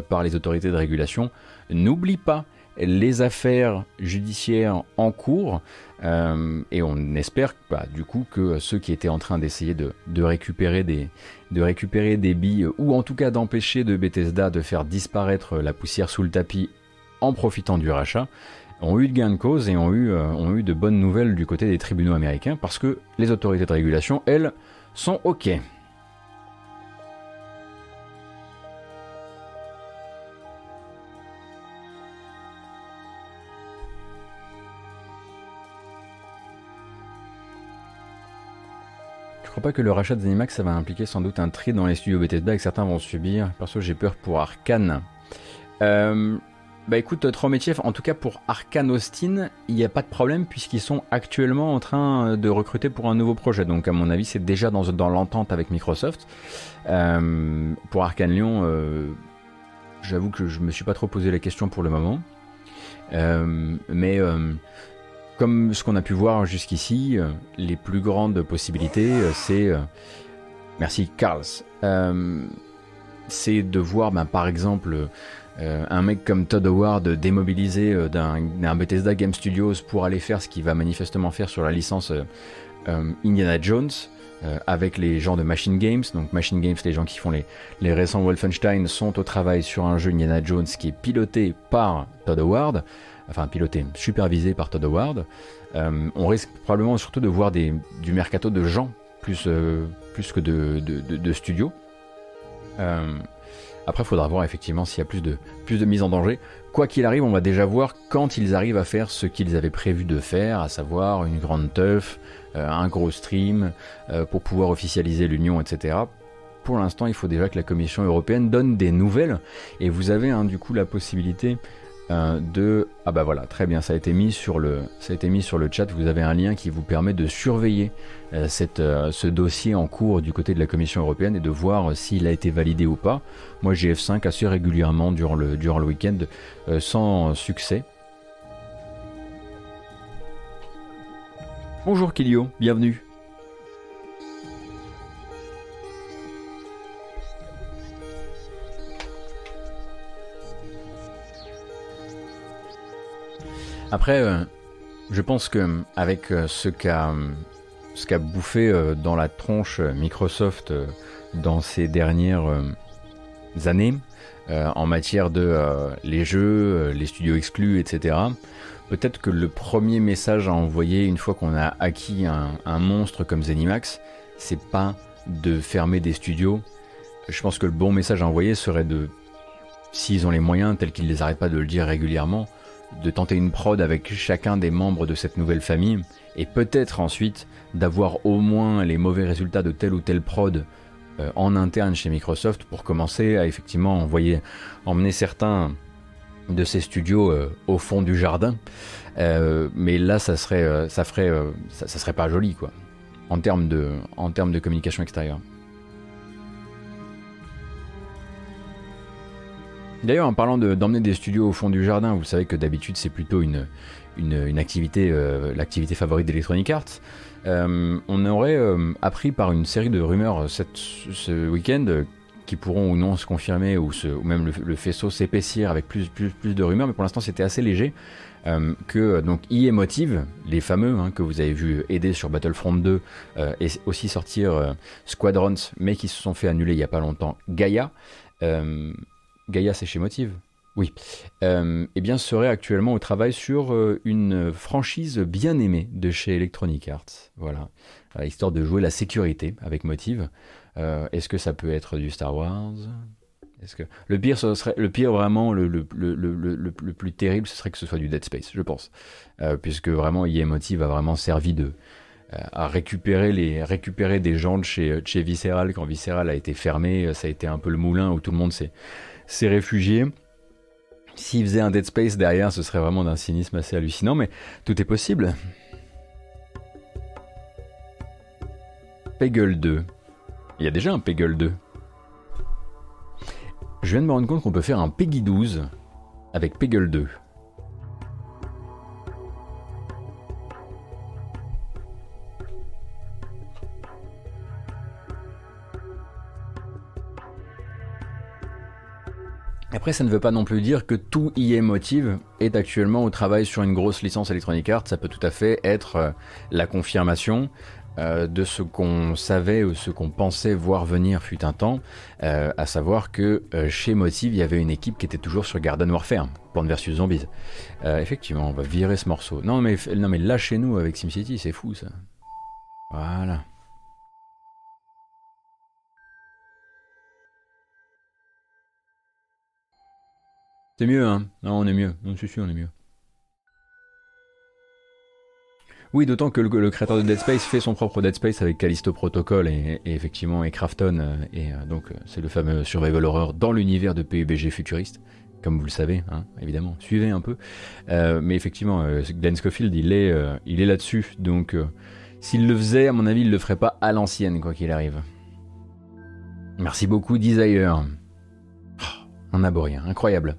par les autorités de régulation, n'oublie pas les affaires judiciaires en cours euh, et on espère bah, du coup que ceux qui étaient en train d'essayer de, récupérer des, de récupérer des billes ou en tout cas d'empêcher de Bethesda de faire disparaître la poussière sous le tapis en profitant du rachat ont eu de gain de cause et ont eu, euh, ont eu de bonnes nouvelles du côté des tribunaux américains parce que les autorités de régulation, elles, sont OK. Crois pas que le rachat de Zenimax, ça va impliquer sans doute un tri dans les studios Bethesda et que certains vont subir. Perso, j'ai peur pour Arkane. Euh, bah écoute, Trometiev, en tout cas pour Arkane Austin, il n'y a pas de problème puisqu'ils sont actuellement en train de recruter pour un nouveau projet. Donc à mon avis, c'est déjà dans, dans l'entente avec Microsoft. Euh, pour Arkane Lyon, euh, j'avoue que je me suis pas trop posé la question pour le moment. mais comme ce qu'on a pu voir jusqu'ici, euh, les plus grandes possibilités, euh, c'est... Euh, merci Carls. c'est de voir ben, par exemple un mec comme Todd Howard démobilisé d'un Bethesda Game Studios pour aller faire ce qu'il va manifestement faire sur la licence Indiana Jones. avec les gens de Machine Games. Donc Machine Games, les gens qui font les, les récents Wolfenstein, sont au travail sur un jeu Indiana Jones qui est piloté par Todd Howard enfin piloté, supervisé par Todd Howard. Euh, on risque probablement surtout de voir du mercato de gens plus, euh, plus que de, de, studios. Euh, après, il faudra voir effectivement s'il y a plus de, plus de mise en danger. Quoi qu'il arrive, on va déjà voir quand ils arrivent à faire ce qu'ils avaient prévu de faire, à savoir une grande teuf, un gros stream, pour pouvoir officialiser l'union, etc. Pour l'instant, il faut déjà que la Commission européenne donne des nouvelles, et vous avez hein, du coup la possibilité euh, de ah bah voilà très bien ça a été mis sur le ça a été mis sur le chat. Vous avez un lien qui vous permet de surveiller euh, cette, euh, ce dossier en cours du côté de la Commission européenne et de voir s'il a été validé ou pas. Moi j'ai F5 assez régulièrement durant le durant le week-end sans succès. Bonjour Kilio bienvenue Après, euh, je pense que avec euh, ce qu'a bouffé euh, dans la tronche Microsoft dans ces dernières années en matière de les jeux, les studios exclus, etc. Peut-être que le premier message à envoyer une fois qu'on a acquis un, monstre comme Zenimax, c'est pas de fermer des studios, je pense que le bon message à envoyer serait de, s'ils ont les moyens, tels qu'ils les arrêtent pas de le dire régulièrement, de tenter une prod avec chacun des membres de cette nouvelle famille, et peut-être ensuite d'avoir au moins les mauvais résultats de telle ou telle prod euh, en interne chez Microsoft pour commencer à effectivement envoyer, emmener certains de ces studios euh, au fond du jardin. Euh, mais là, ça serait, ça serait pas joli quoi, en termes de communication extérieure. D'ailleurs, en parlant d'emmener des studios au fond du jardin, vous savez que d'habitude c'est plutôt une, une, activité, euh, l'activité favorite d'Electronic Arts. Euh, on aurait euh, appris par une série de rumeurs ce week-end qui pourront ou non se confirmer ou, même le, faisceau s'épaissir avec plus, plus, plus, de rumeurs, mais pour l'instant c'était assez léger. que donc EA Motive, les fameux hein, que vous avez vu aider sur Battlefront 2 et aussi sortir Squadrons, mais qui se sont fait annuler il n'y a pas longtemps, Gaia, Gaïa, c'est chez Motive Oui. Euh, eh bien, serait actuellement au travail sur euh, une franchise bien aimée de chez Electronic Arts. Voilà. Euh, histoire de jouer la sécurité avec Motive. Est-ce que ça peut être du Star Wars? Que le pire, ce serait le vraiment le, plus terrible, ce serait que ce soit du Dead Space, je pense, puisque vraiment EA Motive a vraiment servi de à récupérer les récupérer des gens de chez chez Visceral quand Visceral a été fermé, ça a été un peu le moulin où tout le monde s'est ces réfugiés. S'ils faisaient un Dead Space derrière, ce serait vraiment d'un cynisme assez hallucinant, mais tout est possible. Peggle 2. Il y a déjà un Peggle 2. Je viens de me rendre compte qu'on peut faire un Peggy 12 avec Peggle 2. Après, ça ne veut pas non plus dire que tout EA Motive est actuellement au travail sur une grosse licence Electronic Arts. Ça peut tout à fait être euh, la confirmation euh, de ce qu'on savait ou ce qu'on pensait voir venir fut un temps, euh, à savoir que chez Motive, il y avait une équipe qui était toujours sur Garden Warfare, Plants vs Zombies. effectivement, on va virer ce morceau. Non mais, non mais lâchez-nous avec SimCity, c'est fou ça. Voilà. C'est mieux, hein Non, on est mieux. Non, je suis on est mieux. Oui, d'autant que le, créateur de Dead Space fait son propre Dead Space avec Callisto Protocol et, effectivement et Krafton. Euh, et euh, donc, euh, c'est le fameux survival horror dans l'univers de PUBG futuriste, comme vous le savez, hein, évidemment. Suivez un peu. mais effectivement, Glenn Schofield, il est, il est là-dessus. Donc, s'il le faisait, à mon avis, il le ferait pas à l'ancienne, quoi qu'il arrive. Merci beaucoup, Desire. Oh, un aborien, incroyable.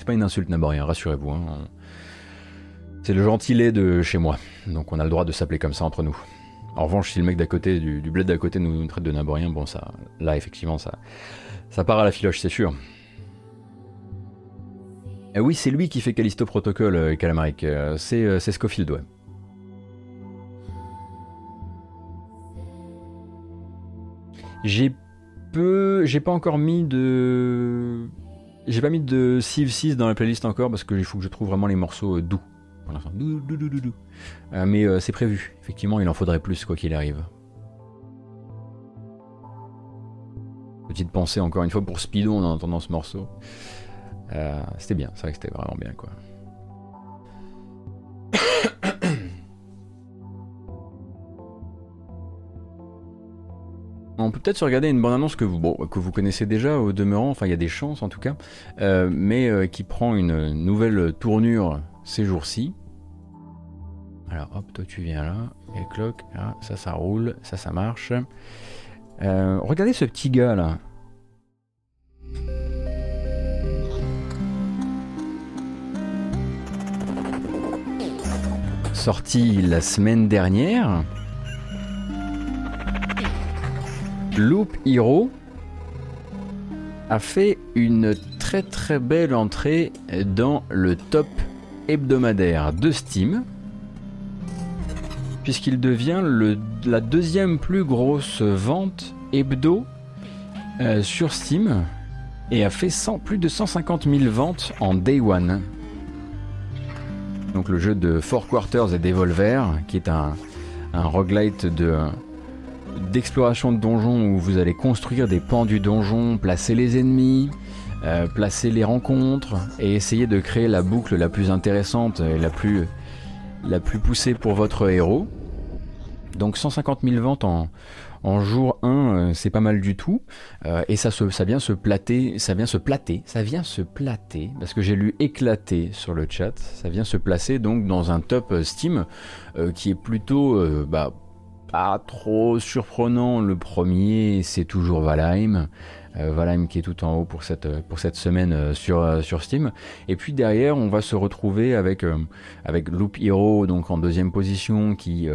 C'est pas une insulte, Naborien, rassurez-vous. Hein. C'est le gentilé de chez moi, donc on a le droit de s'appeler comme ça entre nous. En revanche, si le mec d'à côté, du, bled d'à côté nous, traite de Naborien, bon, ça, là, effectivement, ça, ça part à la filoche, c'est sûr. Eh oui, c'est lui qui fait Callisto Protocol, euh, Calamaric. Euh, c'est, euh, c'est Scofield, ouais. J'ai peu. J'ai pas encore mis de. J'ai pas mis de Civ 6 dans la playlist encore parce qu'il faut que je trouve vraiment les morceaux euh, doux. Doux, doux, euh, mais euh, c'est prévu. Effectivement, il en faudrait plus quoi qu'il arrive. Petite pensée encore une fois pour Speedo en entendant ce morceau. c'était bien, c'est vrai que c'était vraiment bien quoi. On peut peut-être se regarder une bonne annonce que vous, que vous connaissez déjà au demeurant, enfin il y a des chances en tout cas, euh, mais euh, qui prend une nouvelle tournure ces jours-ci. Alors hop, toi tu viens là, et là, ça ça roule, ça ça marche. Euh, regardez ce petit gars là. Sorti la semaine dernière. Loop Hero a fait une très très belle entrée dans le top hebdomadaire de Steam, puisqu'il devient la deuxième plus grosse vente hebdo euh, sur Steam et a fait plus de 150 000 ventes en Day One. Donc le jeu de Four Quarters et Devolver, qui est un, un roguelite de d'exploration de donjons où vous allez construire des pans du donjon, placer les ennemis, euh, placer les rencontres et essayer de créer la boucle la plus intéressante et la plus, la plus poussée pour votre héros. Donc 150 000 ventes en, en jour 1, euh, c'est pas mal du tout. Euh, et ça, ça vient se plater, ça vient se plater, ça vient se plater, parce que j'ai lu éclater sur le chat, ça vient se placer donc dans un top Steam qui est plutôt bah, pas trop surprenant. Le premier, c'est toujours Valheim. Euh, Valheim qui est tout en haut pour cette, semaine euh, sur, euh, sur Steam. Et puis derrière, on va se retrouver avec, avec Loop Hero, donc en deuxième position, qui,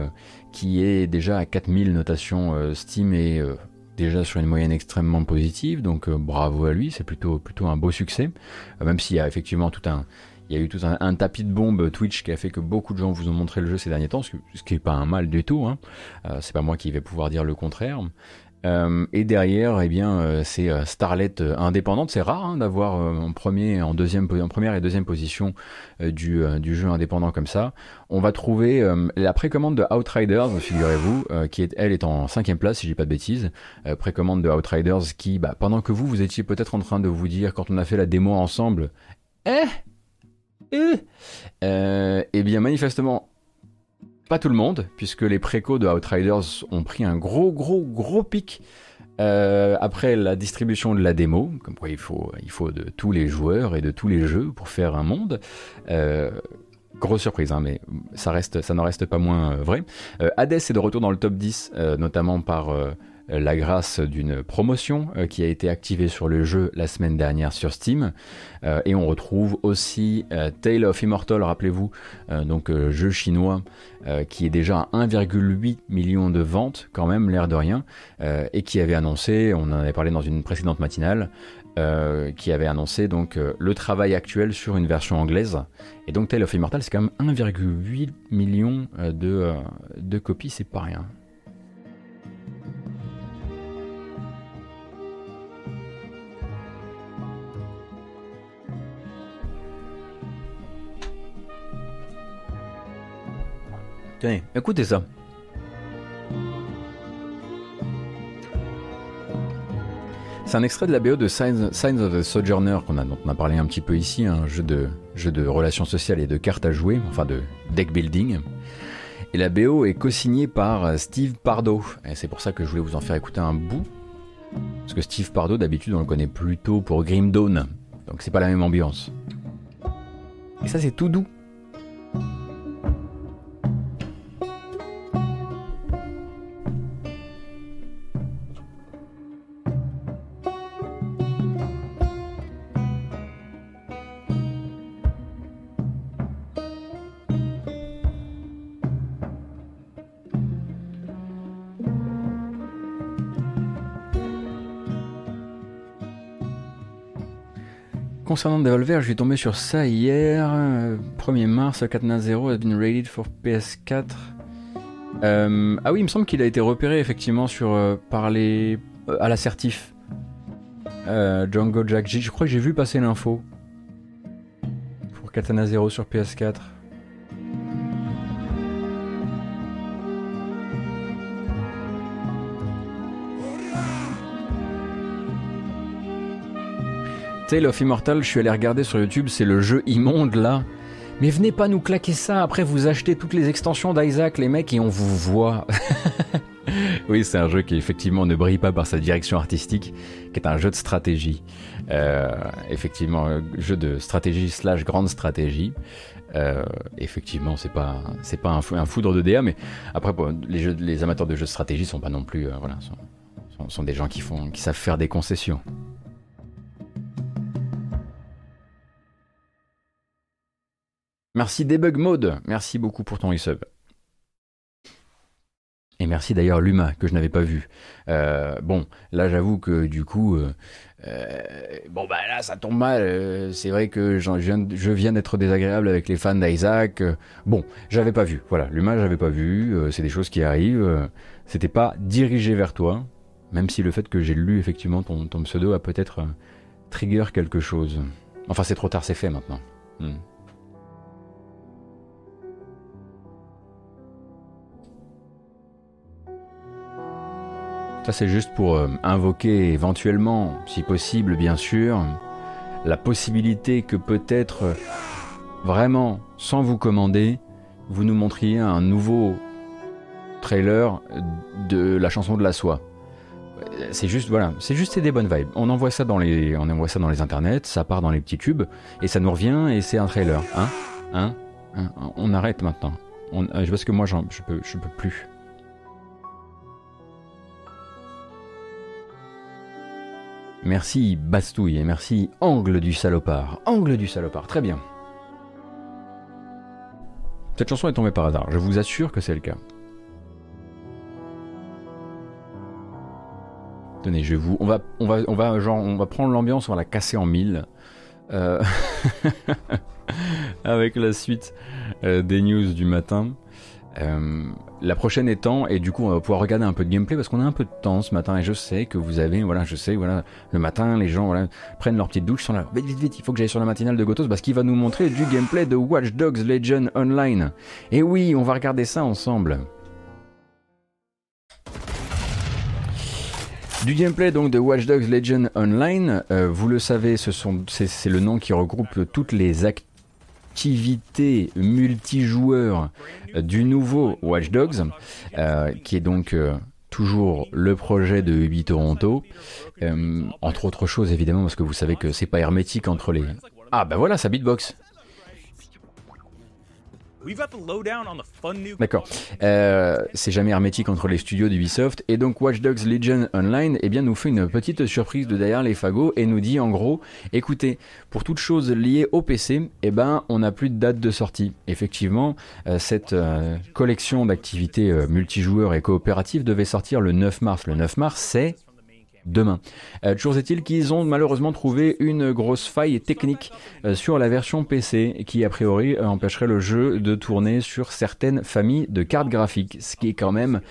qui est déjà à 4000 notations Steam et déjà sur une moyenne extrêmement positive. Donc bravo à lui, c'est plutôt, plutôt un beau succès. même s'il y a effectivement tout un il y a eu tout un, tapis de bombe Twitch qui a fait que beaucoup de gens vous ont montré le jeu ces derniers temps, ce, qui n'est pas un mal du tout. Hein. Euh, c'est pas moi qui vais pouvoir dire le contraire. Euh, et derrière, eh bien, euh, c'est Starlet indépendante. C'est rare hein, d'avoir en, premier, en, en première et deuxième position du, jeu indépendant comme ça. On va trouver la précommande de Outriders, figurez-vous, qui est, elle est en cinquième place, si j'ai pas de bêtises. précommande de Outriders qui, bah, pendant que vous, vous étiez peut-être en train de vous dire, quand on a fait la démo ensemble, eh? Euh, eh bien, manifestement, pas tout le monde, puisque les précos de Outriders ont pris un gros, gros, gros pic euh, après la distribution de la démo. Comme quoi, il faut, il faut de tous les joueurs et de tous les jeux pour faire un monde. Euh, grosse surprise, hein, mais ça, reste, ça n'en reste pas moins vrai. Hades est de retour dans le top 10, notamment par euh, la grâce d'une promotion euh, qui a été activée sur le jeu la semaine dernière sur Steam. Euh, et on retrouve aussi Tale of Immortal, rappelez-vous, donc jeu chinois qui est déjà à 1,8 million de ventes, quand même, l'air de rien, et qui avait annoncé, on en avait parlé dans une précédente matinale, qui avait annoncé donc le travail actuel sur une version anglaise. Et donc Tale of Immortal, c'est quand même 1,8 million de, de copies, c'est pas rien. Écoutez ça. C'est un extrait de la BO de Signs, of the Sojourner qu'on a, dont on a parlé un petit peu ici, un jeu de, jeu de relations sociales et de cartes à jouer, enfin de deck building. Et la BO est co-signée par Steve Pardo. Et c'est pour ça que je voulais vous en faire écouter un bout. Parce que Steve Pardo, d'habitude, on le connaît plutôt pour Grim Dawn. Donc c'est pas la même ambiance. Et ça, c'est tout doux. Concernant Devolver, je suis tombé sur ça hier. 1er mars, Katana Zero has been rated for PS4. Euh, ah oui, il me semble qu'il a été repéré effectivement sur, euh, par les, euh, à l'assertif. Django Jack Je crois que j'ai vu passer l'info. Pour Katana Zero sur PS4. Tale of Immortal, je suis allé regarder sur YouTube, c'est le jeu immonde là. Mais venez pas nous claquer ça, après vous achetez toutes les extensions d'Isaac les mecs et on vous voit. oui, c'est un jeu qui effectivement ne brille pas par sa direction artistique, qui est un jeu de stratégie. Euh, effectivement, jeu de stratégie slash grande stratégie. Euh, effectivement, c'est pas c'est pas un, foudre de DA, mais après les, amateurs de jeux de stratégie sont pas non plus euh, voilà sont, sont, des gens qui font qui savent faire des concessions. Merci Debug Mode, merci beaucoup pour ton resub. Et merci d'ailleurs Luma, que je n'avais pas vu. Euh, bon, là j'avoue que du coup, euh, euh, bon bah là ça tombe mal. c'est vrai que je viens, d'être désagréable avec les fans d'Isaac. bon, j'avais pas vu. Voilà, Luma j'avais pas vu. c'est des choses qui arrivent. C'était pas dirigé vers toi, même si le fait que j'ai lu effectivement ton, pseudo a peut-être trigger quelque chose. Enfin c'est trop tard, c'est fait maintenant. Hmm. Ça c'est juste pour euh, invoquer éventuellement, si possible bien sûr, la possibilité que peut-être euh, vraiment, sans vous commander, vous nous montriez un nouveau trailer de la chanson de la soie. C'est juste voilà, c'est juste des bonnes vibes. On envoie ça dans les, on envoie ça dans les internets, ça part dans les petits tubes et ça nous revient et c'est un trailer, hein, hein, hein On arrête maintenant. Euh, parce que moi je peux, peux plus. Merci Bastouille et merci Angle du salopard. Angle du salopard, très bien. Cette chanson est tombée par hasard, je vous assure que c'est le cas. Tenez, je vous. On va, on va prendre l'ambiance, on va la casser en mille. Euh, avec la suite euh, des news du matin. Euh, la prochaine étant, et du coup on va pouvoir regarder un peu de gameplay parce qu'on a un peu de temps ce matin et je sais que vous avez, voilà, je sais, voilà, le matin les gens voilà, prennent leur petite douche, sont là, vite, vite, vite, il faut que j'aille sur la matinale de Gotos parce qu'il va nous montrer du gameplay de Watch Dogs Legion Online. Et oui, on va regarder ça ensemble. Du gameplay donc de Watch Dogs Legion Online, euh, vous le savez, c'est, le nom qui regroupe toutes les activités multijoueurs euh, du nouveau Watch Dogs, euh, qui est donc toujours le projet de Ubi Toronto, entre autres choses évidemment parce que vous savez que c'est pas hermétique entre les. Ah bah voilà, ça beatbox. D'accord. Euh, c'est jamais hermétique entre les studios d'Ubisoft. Et donc Watch Dogs Legion Online eh bien, nous fait une petite surprise de derrière les fagots et nous dit en gros, écoutez, pour toute chose liée au PC, eh ben, on n'a plus de date de sortie. Effectivement, euh, cette euh, collection d'activités multijoueurs et coopératives devait sortir le 9 mars. Le 9 mars, c'est demain. Euh, toujours est-il qu'ils ont malheureusement trouvé une grosse faille technique euh, sur la version PC qui a priori euh, empêcherait le jeu de tourner sur certaines familles de cartes graphiques, ce qui est quand même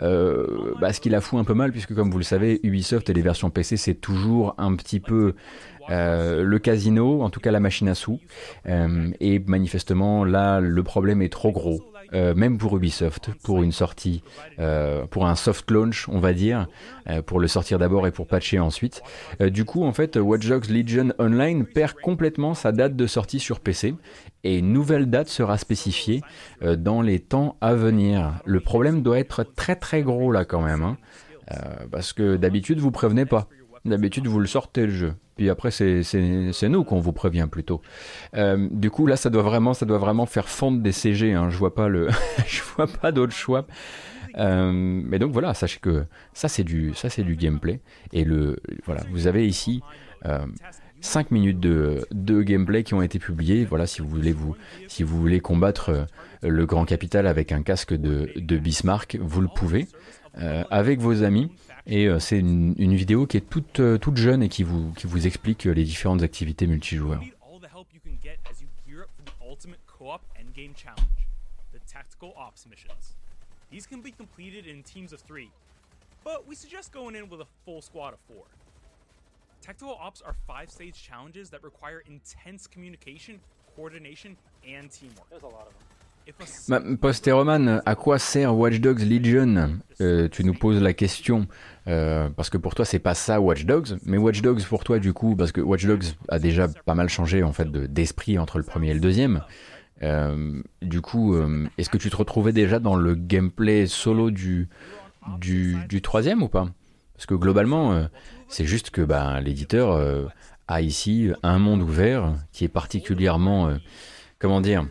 bah, ce qui la fout un peu mal puisque comme vous le savez Ubisoft et les versions PC c'est toujours un petit peu le casino, en tout cas la machine à sous. et manifestement, là, le problème est trop gros. Euh, même pour Ubisoft, pour une sortie, euh, pour un soft launch, on va dire, euh, pour le sortir d'abord et pour patcher ensuite. du coup, en fait, Watch Dogs Legion Online perd complètement sa date de sortie sur PC et une nouvelle date sera spécifiée dans les temps à venir. Le problème doit être très très gros là quand même, hein, parce que d'habitude vous prévenez pas. D'habitude, vous le sortez le jeu. Puis après, c'est nous qu'on vous prévient plutôt. Euh, du coup, là, ça doit vraiment, ça doit vraiment faire fondre des CG. Hein. Je vois pas le, je vois pas d'autre choix. Euh, mais donc voilà, sachez que ça c'est du, ça c'est du gameplay. Et le, voilà, vous avez ici. Euh, 5 minutes de, de, gameplay qui ont été publiés. Voilà, si vous voulez vous, si vous voulez combattre euh, le grand capital avec un casque de, de Bismarck, vous le pouvez avec vos amis. Et euh, c'est une, une, vidéo qui est toute, euh, toute jeune et qui vous, qui vous explique les différentes activités multijoueurs. These can be completed in teams of three, but we suggest going in with a full squad of four. Tactical ops are five stage challenges that require intense communication, coordination, and teamwork. There's a lot of them. Bah, Postéroman, à quoi sert Watch Dogs Legion? Euh, Tu nous poses la question euh, parce que pour toi c'est pas ça Watch Dogs, mais Watch Dogs pour toi du coup parce que Watch Dogs a déjà pas mal changé en fait d'esprit entre le premier et le deuxième. Euh, du coup, est-ce que tu te retrouvais déjà dans le gameplay solo du du, du troisième ou pas? Parce que globalement, c'est juste que bah, l'éditeur a ici un monde ouvert qui est particulièrement comment dire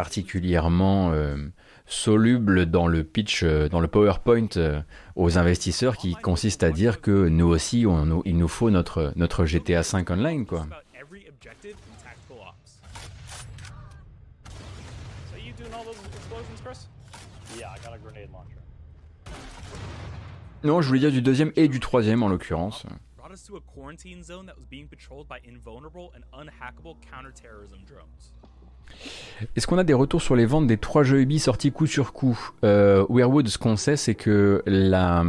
particulièrement euh, soluble dans le pitch, euh, dans le PowerPoint euh, aux investisseurs qui consiste à dire que nous aussi, il nous faut notre, notre GTA 5 online. Quoi. Non, je voulais dire du deuxième et du troisième en l'occurrence. Est-ce qu'on a des retours sur les ventes des trois jeux Ubi sortis coup sur coup? Euh, Weirwood, ce qu'on sait, c'est que la,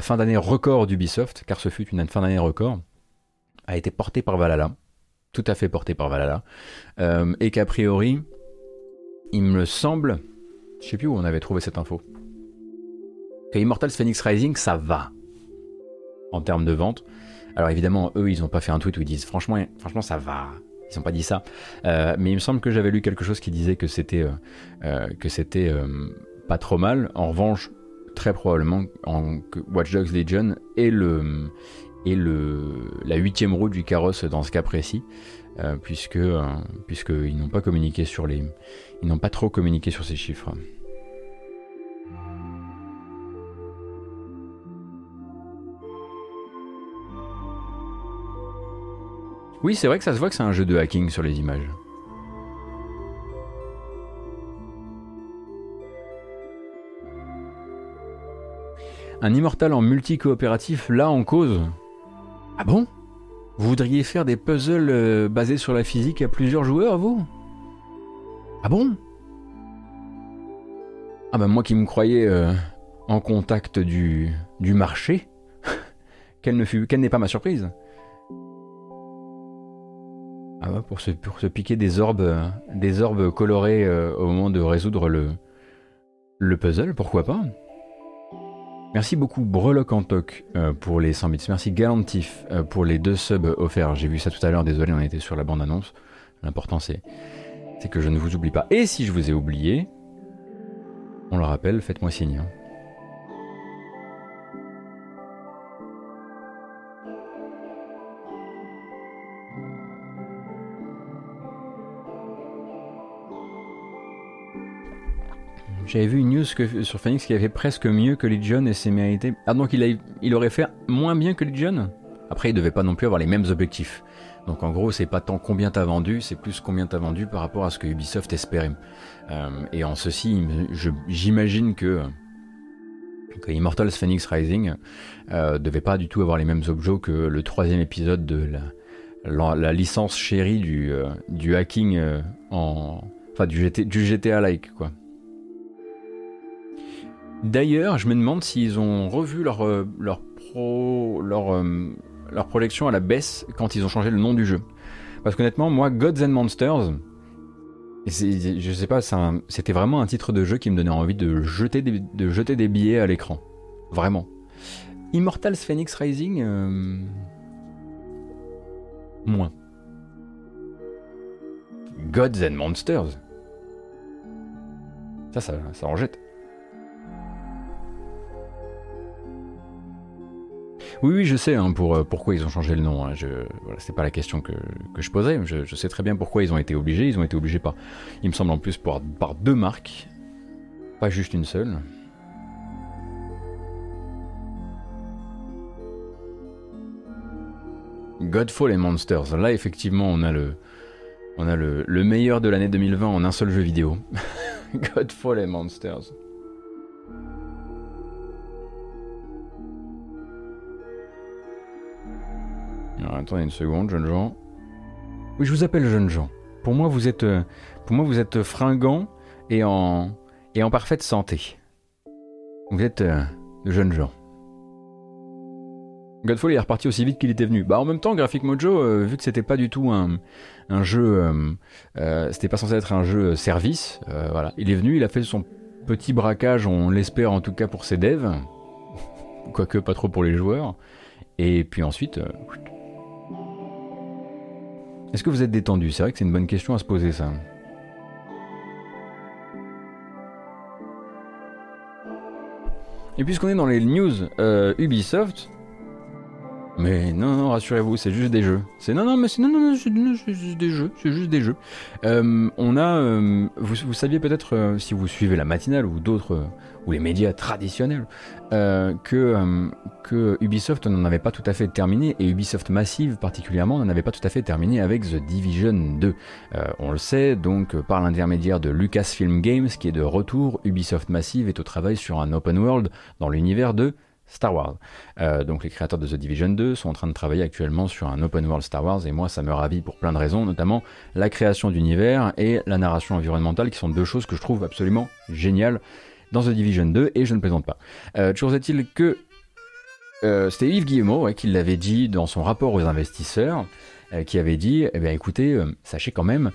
fin d'année record d'Ubisoft, car ce fut une fin d'année record, a été portée par Valhalla. Tout à fait portée par Valhalla. Euh, et qu'a priori, il me semble, je sais plus où on avait trouvé cette info. que Immortals Phoenix Rising, ça va en termes de vente. Alors évidemment, eux, ils n'ont pas fait un tweet où ils disent franchement, franchement, ça va. Ils n'ont pas dit ça. Euh, mais il me semble que j'avais lu quelque chose qui disait que c'était euh, euh, que pas trop mal. En revanche, très probablement en, que Watch Dogs Legion est le est le la huitième roue du carrosse dans ce cas précis. puisque puisqu'ils n'ont pas communiqué sur les ils n'ont pas trop communiqué sur ces chiffres. Oui, c'est vrai que ça se voit que c'est un jeu de hacking sur les images. Un immortal en multi-coopératif, là en cause. Ah bon? Vous voudriez faire des puzzles euh, basés sur la physique à plusieurs joueurs, vous? Ah bon? Ah bah moi qui me croyais euh, en contact du, du marché, quelle n'est pas ma surprise? Ah pour, se, piquer des orbes, des orbes colorés euh, au moment de résoudre le, le puzzle, pourquoi pas Merci beaucoup Breloc en toc euh, pour les 100 bits. Merci Galantif euh, pour les deux subs offerts. J'ai vu ça tout à l'heure, désolé, on était sur la bande-annonce. L'important c'est, c'est que je ne vous oublie pas. Et si je vous ai oublié, on le rappelle, faites-moi signe. Hein. J'avais vu une news sur Phoenix qui avait fait presque mieux que Legion et s'est mérité. Ah donc il, a, il aurait fait moins bien que Legion Après il devait pas non plus avoir les mêmes objectifs. Donc en gros c'est pas tant combien t'as vendu, c'est plus combien t'as vendu par rapport à ce que Ubisoft espérait. Euh, et en ceci, j'imagine que, Immortals Phoenix Rising euh, devait pas du tout avoir les mêmes objets que le troisième épisode de la, licence chérie du, euh, du hacking en... Enfin du, du GTA-like quoi. D'ailleurs, je me demande s'ils ont revu leur, euh, pro, leur, euh, leur projection à la baisse quand ils ont changé le nom du jeu. Parce qu'honnêtement, moi, Gods and Monsters, je sais pas, c'était vraiment un titre de jeu qui me donnait envie de jeter des, de jeter des billets à l'écran. Vraiment. Immortals Phoenix Rising, euh, moins. Gods and Monsters, ça, ça, ça en jette. Oui, oui, je sais hein, pour, euh, pourquoi ils ont changé le nom. Hein. Je, c'est pas la question que, je posais. Je, je, sais très bien pourquoi ils ont été obligés. Ils ont été obligés par, il me semble en plus, par, par deux marques, pas juste une seule. Godfall et Monsters. Là, effectivement, on a le, on a le, le meilleur de l'année 2020 en un seul jeu vidéo. Godfall et Monsters. Attendez une seconde, jeune Jean. Oui, je vous appelle jeune Jean. Pour moi, vous êtes, euh, pour moi, vous êtes fringant et en, et en parfaite santé. Vous êtes euh, de jeune Jean. Godfall est reparti aussi vite qu'il était venu. Bah en même temps, Graphic Mojo, euh, vu que c'était pas du tout un, un jeu, c'était pas censé être un jeu service, voilà, il est venu, il a fait son petit braquage, on l'espère en tout cas pour ses devs, quoique pas trop pour les joueurs, et puis ensuite, est-ce que vous êtes détendu? C'est vrai que c'est une bonne question à se poser ça. Et puisqu'on est dans les news euh, Ubisoft, mais non, non, rassurez-vous, c'est juste des jeux. C'est non, non, mais c'est non, non, c'est juste des jeux, c'est juste des jeux. Euh, on a, euh, vous, vous, saviez peut-être euh, si vous suivez la matinale ou d'autres ou les médias traditionnels que que Ubisoft n'en avait pas tout à fait terminé et Ubisoft Massive particulièrement n'en avait pas tout à fait terminé avec The Division 2. on le sait donc par l'intermédiaire de Lucasfilm Games qui est de retour, Ubisoft Massive est au travail sur un open world dans l'univers de Star Wars. Euh, donc les créateurs de The Division 2 sont en train de travailler actuellement sur un open world Star Wars et moi ça me ravit pour plein de raisons, notamment la création d'univers et la narration environnementale qui sont deux choses que je trouve absolument géniales dans The Division 2 et je ne plaisante pas. Euh, toujours est-il que euh, c'était Yves Guillemot qui l'avait dit dans son rapport aux investisseurs. Qui avait dit, eh bien, écoutez, sachez quand même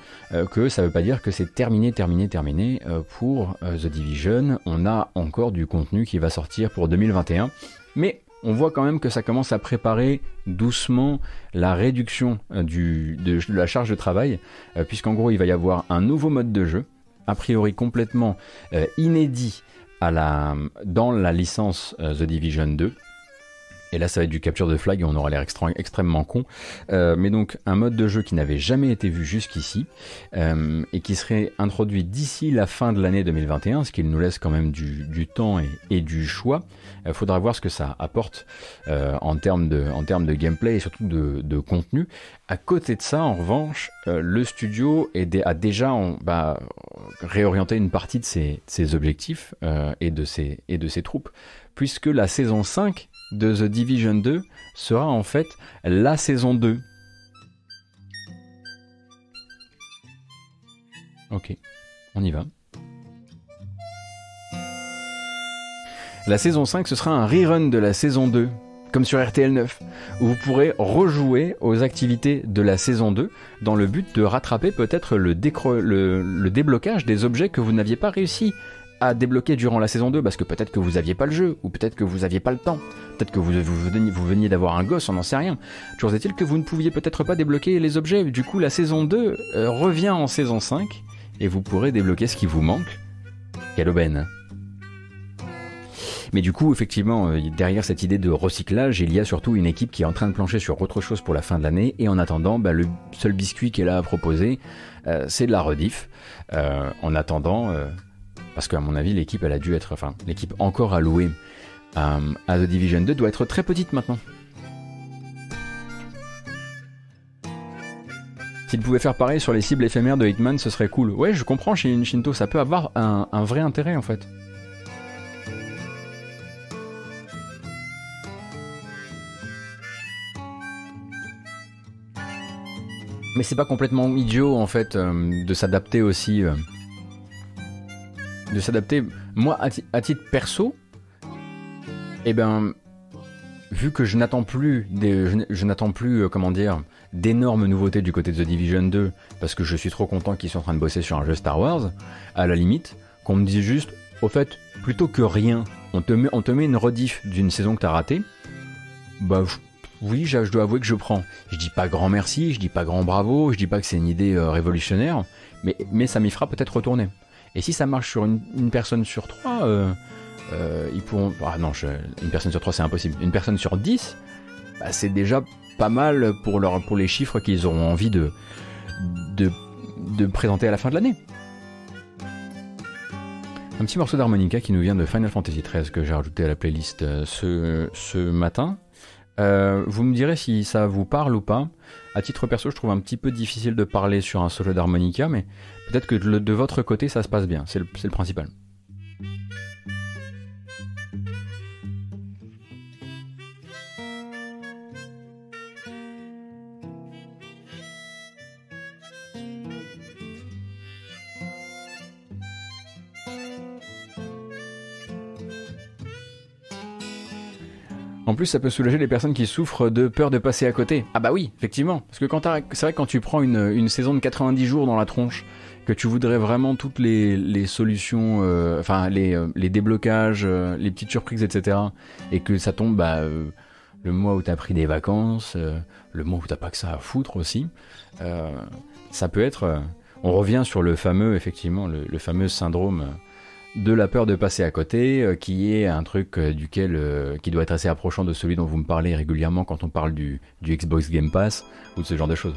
que ça ne veut pas dire que c'est terminé, terminé, terminé pour The Division. On a encore du contenu qui va sortir pour 2021. Mais on voit quand même que ça commence à préparer doucement la réduction du, de, la charge de travail, puisqu'en gros il va y avoir un nouveau mode de jeu, a priori complètement inédit dans la licence The Division 2, et là, ça va être du capture de flag et on aura l'air extrêmement con. Euh, mais donc, un mode de jeu qui n'avait jamais été vu jusqu'ici euh, et qui serait introduit d'ici la fin de l'année 2021, ce qui nous laisse quand même du, temps et, du choix. Il faudra voir ce que ça apporte euh, en, termes de, en termes de gameplay et surtout de, contenu. À côté de ça, en revanche, le studio a déjà bah, réorienté une partie de ses, objectifs et, de ses, et de ses troupes, puisque la saison 5 de The Division 2 sera en fait la saison 2. Ok, on y va. La saison 5, ce sera un rerun de la saison 2, comme sur RTL 9, où vous pourrez rejouer aux activités de la saison 2 dans le but de rattraper peut-être le, le, déblocage des objets que vous n'aviez pas réussi à débloquer durant la saison 2 parce que peut-être que vous aviez pas le jeu ou peut-être que vous aviez pas le temps. Peut-être que vous, vous, veniez, d'avoir un gosse, on n'en sait rien. Toujours est-il que vous ne pouviez peut-être pas débloquer les objets. Du coup, la saison 2 euh, revient en saison 5 et vous pourrez débloquer ce qui vous manque. Quelle aubaine. Mais du coup, effectivement, euh, derrière cette idée de recyclage, il y a surtout une équipe qui est en train de plancher sur autre chose pour la fin de l'année. Et en attendant, bah, le seul biscuit qu'elle a à proposer, euh, c'est de la rediff. en attendant, parce qu'à mon avis, l'équipe, a dû être, enfin, l'équipe encore allouée à, à The Division 2 doit être très petite maintenant. S'il pouvait faire pareil sur les cibles éphémères de Hitman, ce serait cool. Ouais, je comprends chez Shinto, ça peut avoir un, un vrai intérêt en fait. Mais c'est pas complètement idiot en fait euh, de s'adapter aussi. Euh, de s'adapter. Moi, à, titre perso, eh ben, vu que je n'attends plus, je, n'attends plus, euh, comment dire, d'énormes nouveautés du côté de The Division 2, parce que je suis trop content qu'ils soient en train de bosser sur un jeu Star Wars, à la limite, qu'on me dise juste, au fait, plutôt que rien, on te met, on une rediff d'une saison que t'as ratée, bah oui, je, dois avouer que je prends. Je dis pas grand merci, je dis pas grand bravo, je dis pas que c'est une idée euh, révolutionnaire, mais, mais ça m'y fera peut-être retourner. Et si ça marche sur une, personne sur trois, euh, euh, ils pourront. Ah non, une personne sur trois, c'est impossible. Une personne sur dix, bah, c'est déjà pas mal pour, les chiffres qu'ils auront envie de, présenter à la fin de l'année. Un petit morceau d'harmonica qui nous vient de Final Fantasy XIII que j'ai rajouté à la playlist euh, ce, ce matin. vous me direz si ça vous parle ou pas. À titre perso, je trouve un petit peu difficile de parler sur un solo d'harmonica, mais peut-être que de votre côté, ça se passe bien. C'est le principal. En plus, ça peut soulager les personnes qui souffrent de peur de passer à côté. Ah bah oui, effectivement. Parce que quand c'est vrai que quand tu prends une, saison de 90 jours dans la tronche, que tu voudrais vraiment toutes les, solutions, euh, enfin les, euh, déblocages, euh, les petites surprises, etc. Et que ça tombe bah, le mois où t'as pris des vacances, le mois où t'as pas que ça à foutre aussi, ça peut être... on revient sur le fameux, effectivement, le fameux syndrome de la peur de passer à côté, qui est un truc duquel qui doit être assez approchant de celui dont vous me parlez régulièrement quand on parle du, Xbox Game Pass ou de ce genre de choses.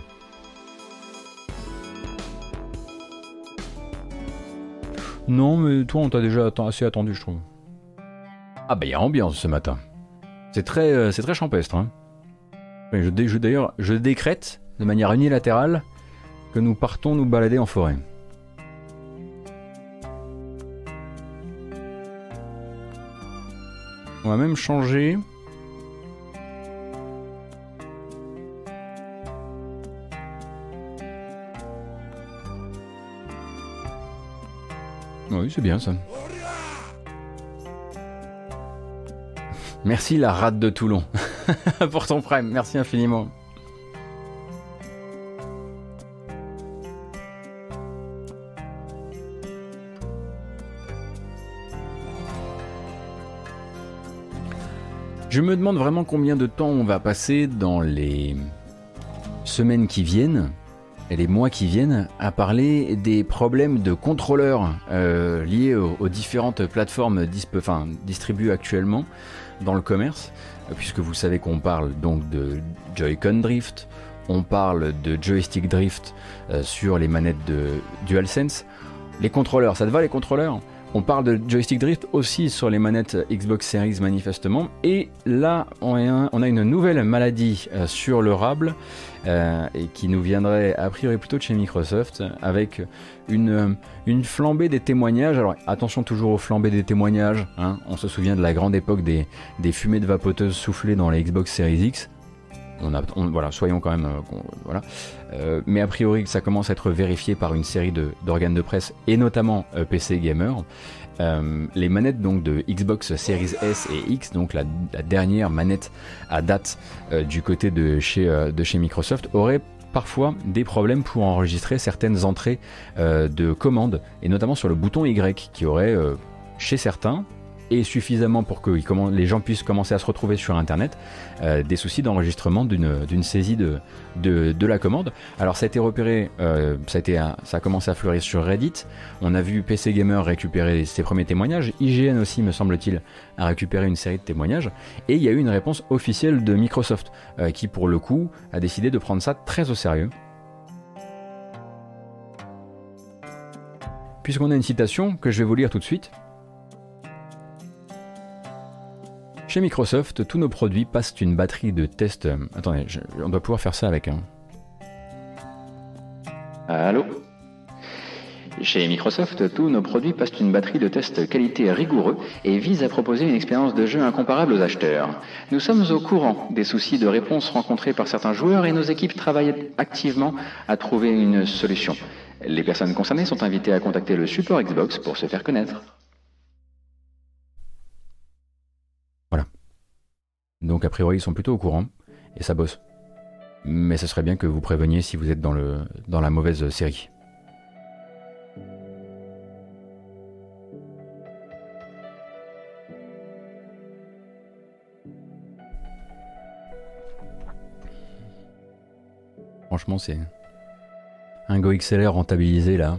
Non, mais toi, on t'a déjà assez attendu, je trouve. Ah bah il y a ambiance ce matin. C'est très, c'est très champestre. Hein. Je, d'ailleurs, je décrète de manière unilatérale que nous partons nous balader en forêt. On va même changer. oui, c'est bien ça. Merci la rate de Toulon pour ton prime, merci infiniment. Je me demande vraiment combien de temps on va passer dans les semaines qui viennent les mois qui viennent à parler des problèmes de contrôleurs euh, liés aux, différentes plateformes distribuées actuellement dans le commerce, puisque vous savez qu'on parle donc de Joy-Con Drift, on parle de joystick drift euh, sur les manettes de DualSense. Les contrôleurs, ça te va les contrôleurs? On parle de joystick drift aussi sur les manettes Xbox Series manifestement. Et là, on a, une nouvelle maladie euh, sur le rable euh, et qui nous viendrait a priori plutôt de chez Microsoft avec une, une flambée des témoignages. Alors attention toujours aux flambées des témoignages. Hein. On se souvient de la grande époque des, des fumées de vapoteuses soufflées dans les Xbox Series X voilà, soyons quand même, euh, voilà. Euh, mais a priori, ça commence à être vérifié par une série d'organes de, presse et notamment euh, PC Gamer. les manettes donc de Xbox Series S et X, donc la, dernière manette à date du côté de chez, de chez Microsoft, auraient parfois des problèmes pour enregistrer certaines entrées de commandes, et notamment sur le bouton Y, qui aurait, chez certains, et suffisamment pour que les gens puissent commencer à se retrouver sur Internet, euh, des soucis d'enregistrement d'une saisie de, la commande. Alors ça a été repéré, euh, ça, a été, ça a commencé à fleurir sur Reddit, on a vu PC Gamer récupérer ses premiers témoignages, IGN aussi me semble-t-il a récupéré une série de témoignages, et il y a eu une réponse officielle de Microsoft, euh, qui pour le coup a décidé de prendre ça très au sérieux. Puisqu'on a une citation que je vais vous lire tout de suite, Chez Microsoft, tous nos produits passent une batterie de test. Euh, attendez, on doit pouvoir faire ça avec un. Allô? Chez Microsoft, tous nos produits passent une batterie de test qualité rigoureux et visent à proposer une expérience de jeu incomparable aux acheteurs. Nous sommes au courant des soucis de réponse rencontrés par certains joueurs et nos équipes travaillent activement à trouver une solution. Les personnes concernées sont invitées à contacter le support Xbox pour se faire connaître. Donc a priori ils sont plutôt au courant et ça bosse. Mais ce serait bien que vous préveniez si vous êtes dans, le, dans la mauvaise série. Franchement, c'est un Go XLR rentabilisé là.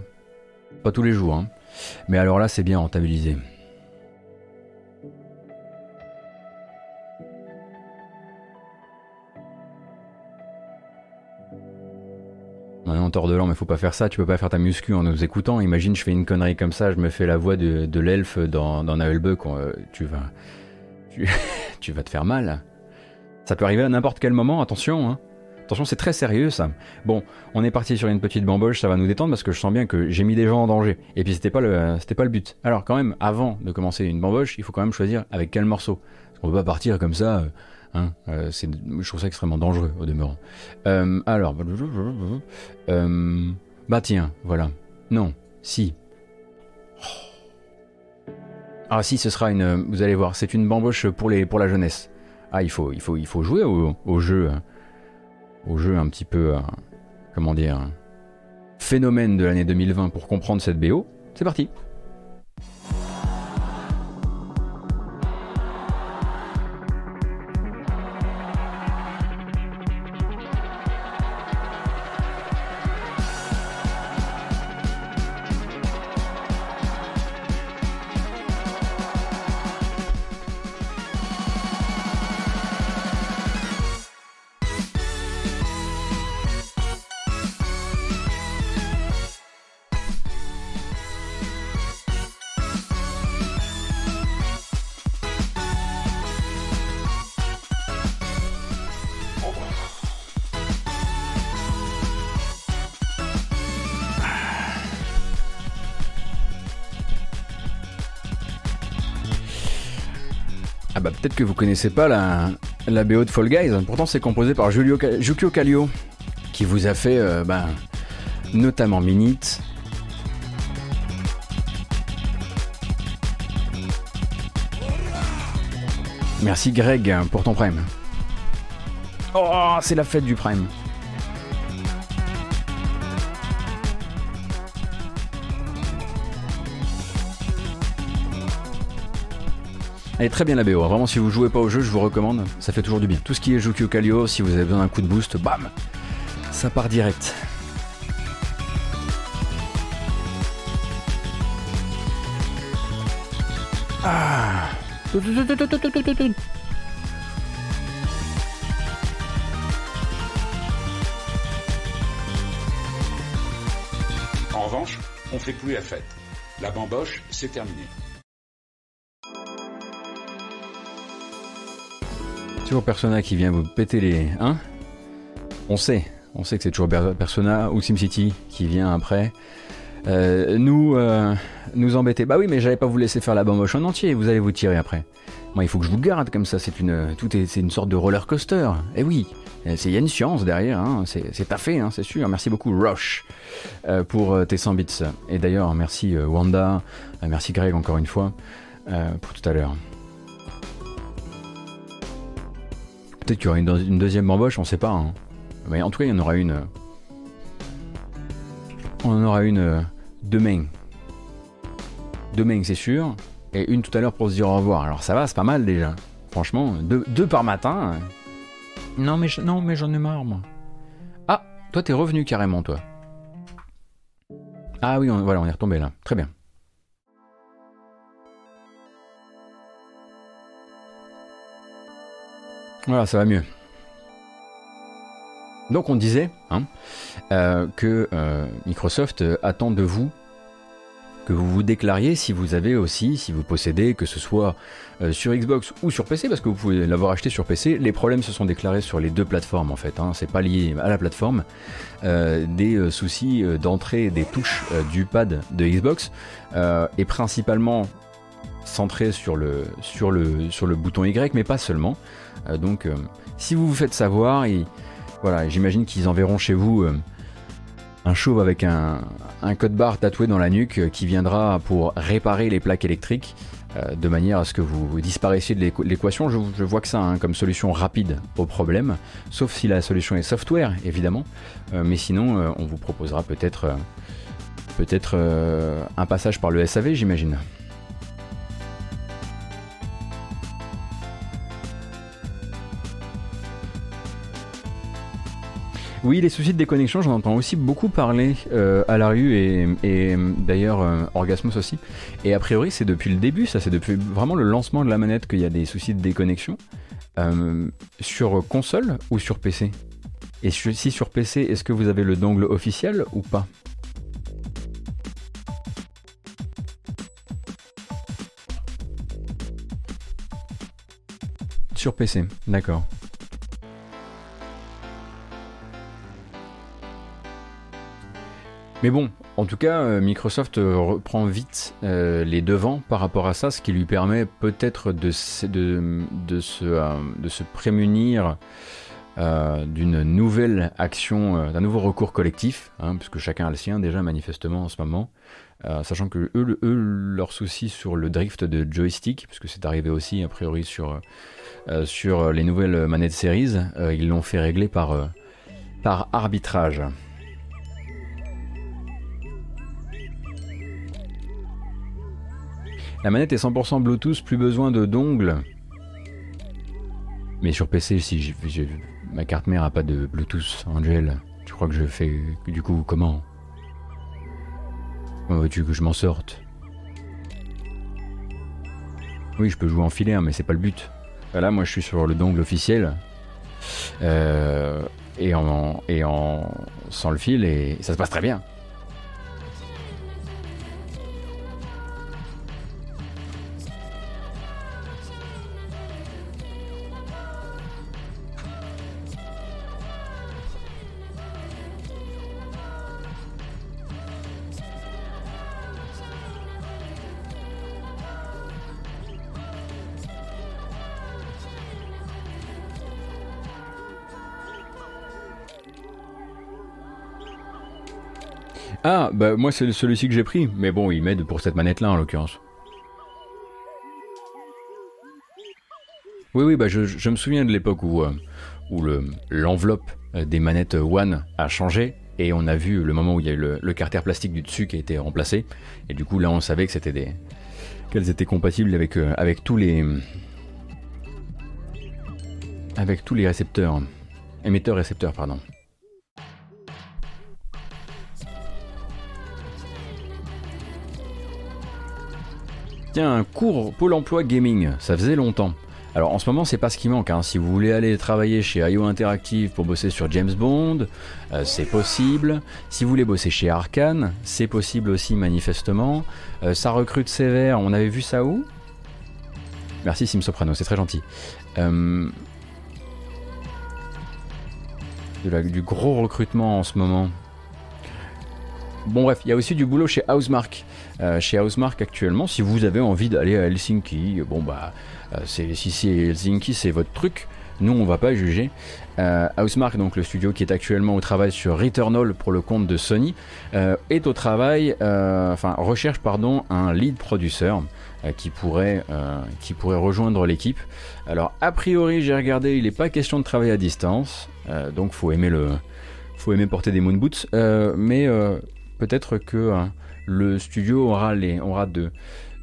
Pas tous les jours, hein. mais alors là, c'est bien rentabilisé. De l'an, mais faut pas faire ça, tu peux pas faire ta muscu en nous écoutant. Imagine, je fais une connerie comme ça, je me fais la voix de, l'elfe dans, dans Navelbuck, euh, tu vas. Tu, vas te faire mal. Ça peut arriver à n'importe quel moment, attention, hein. Attention, c'est très sérieux ça. Bon, on est parti sur une petite bamboche, ça va nous détendre parce que je sens bien que j'ai mis des gens en danger. Et puis c'était pas le, c'était pas le but. Alors quand même, avant de commencer une bamboche, il faut quand même choisir avec quel morceau. Parce qu'on peut pas partir comme ça. Euh, Hein, euh, je trouve ça extrêmement dangereux au demeurant. Euh, alors, euh, bah tiens, voilà. Non, si. Ah si, ce sera une. Vous allez voir, c'est une bamboche pour les pour la jeunesse. Ah, il faut il faut il faut jouer au, au jeu, au jeu un petit peu, comment dire, phénomène de l'année 2020 pour comprendre cette BO. C'est parti. Vous connaissez pas la, la BO de Fall Guys. Pourtant, c'est composé par Julio, Jukio Kallio, qui vous a fait euh, ben, notamment Minute. Merci Greg pour ton prime. Oh, c'est la fête du prime. Elle très bien la BO, vraiment si vous jouez pas au jeu, je vous recommande, ça fait toujours du bien. Tout ce qui est Jukio Kalio, si vous avez besoin d'un coup de boost, bam Ça part direct. Ah En revanche, on fait plus la fête. La bamboche, c'est terminé. Toujours Persona qui vient vous péter les... Hein On sait, on sait que c'est toujours Persona ou SimCity qui vient après. Euh, nous, euh, nous embêter. Bah oui, mais j'allais pas vous laisser faire la bamboche en entier, vous allez vous tirer après. Moi, il faut que je vous garde comme ça, c'est une, tout est, c'est une sorte de roller coaster. Eh oui, il y a une science derrière, hein. c'est taffé, hein, c'est sûr. Merci beaucoup, Rush, euh, pour tes 100 bits. Et d'ailleurs, merci Wanda, merci Greg encore une fois, pour tout à l'heure. Peut-être qu'il y aura une, deuxième bamboche, on sait pas. Hein. Mais en tout cas, il y en aura une. On en aura une demain. Demain, c'est sûr. Et une tout à l'heure pour se dire au revoir. Alors ça va, c'est pas mal déjà. Franchement, deux, par matin. Non mais, non, mais j'en ai marre, moi. Ah, toi t'es revenu carrément, toi. Ah oui, voilà, on est retombé là. Très bien. Voilà, ça va mieux. Donc on disait hein, euh, que euh, Microsoft attend de vous que vous vous déclariez si vous avez aussi, si vous possédez, que ce soit euh, sur Xbox ou sur PC, parce que vous pouvez l'avoir acheté sur PC. Les problèmes se sont déclarés sur les deux plateformes en fait. Hein, c'est pas lié à la plateforme. Euh, des euh, soucis d'entrée des touches du pad de Xbox et principalement centré sur le, sur, le, sur le bouton Y, mais pas seulement. Donc, si vous vous faites savoir, voilà, j'imagine qu'ils enverront chez vous un chauve avec un, code barre tatoué dans la nuque euh, qui viendra pour réparer les plaques électriques euh, de manière à ce que vous disparaissiez de l'équation. Je, vois que ça hein, comme solution rapide au problème, sauf si la solution est software évidemment, euh, mais sinon on vous proposera peut-être peut-être un passage par le SAV j'imagine. Oui, les soucis de déconnexion, j'en entends aussi beaucoup parler euh, à la rue et, d'ailleurs euh, Orgasmos aussi. Et a priori, c'est depuis le début, ça, c'est depuis vraiment le lancement de la manette qu'il y a des soucis de déconnexion. Euh, sur console ou sur PC Et si sur PC, est-ce que vous avez le dongle officiel ou pas? Sur PC, d'accord. Mais bon, en tout cas, euh, Microsoft euh, reprend vite euh, les devants par rapport à ça, ce qui lui permet peut-être de, se, prémunir d'une nouvelle action, d'un nouveau recours collectif, hein, puisque chacun a le sien déjà manifestement en ce moment, sachant que eux, leur souci sur le drift de joystick, puisque c'est arrivé aussi a priori sur, sur les nouvelles manettes Series, ils l'ont fait régler par, par arbitrage. La manette est 100% Bluetooth, plus besoin de dongles. Mais sur PC, si ma carte mère a pas de Bluetooth, Angel, tu crois que je fais du coup comment? Comment veux-tu que je m'en sorte? Oui, je peux jouer en filaire, mais c'est pas le but. Là, moi, je suis sur le dongle officiel. Euh, et, en, et en sans le fil, et ça se passe très bien. Ah, bah moi c'est celui-ci que j'ai pris, mais bon, il m'aide pour cette manette-là en l'occurrence. Oui, oui, bah je, me souviens de l'époque où, euh, l'enveloppe euh, des manettes One a changé et on a vu le moment où il y a eu le, carter plastique du dessus qui a été remplacé et du coup là on savait que c'était des qu'elles étaient compatibles avec, avec tous les avec tous les récepteurs, émetteurs récepteurs pardon. Tiens, un cours Pôle emploi gaming, ça faisait longtemps. Alors en ce moment, c'est pas ce qui manque. Hein. Si vous voulez aller travailler chez IO Interactive pour bosser sur James Bond, euh, c'est possible. Si vous voulez bosser chez Arkane, c'est possible aussi manifestement. Euh, ça recrute sévère, on avait vu ça où? Merci Sim Soprano, c'est très gentil. Euh, du gros recrutement en ce moment. Bon bref, il y a aussi du boulot chez Housemark. Euh, chez Housemark actuellement, si vous avez envie d'aller à Helsinki, bon bah, euh, si c'est Helsinki, c'est votre truc. Nous, on va pas juger. Euh, Housemark, donc le studio qui est actuellement au travail sur Returnal pour le compte de Sony, euh, est au travail, enfin recherche pardon un lead producer qui pourrait qui pourrait rejoindre l'équipe. Alors a priori, j'ai regardé, il n'est pas question de travailler à distance, donc faut aimer le faut aimer porter des moon boots, mais peut-être que le studio aura, les, aura de,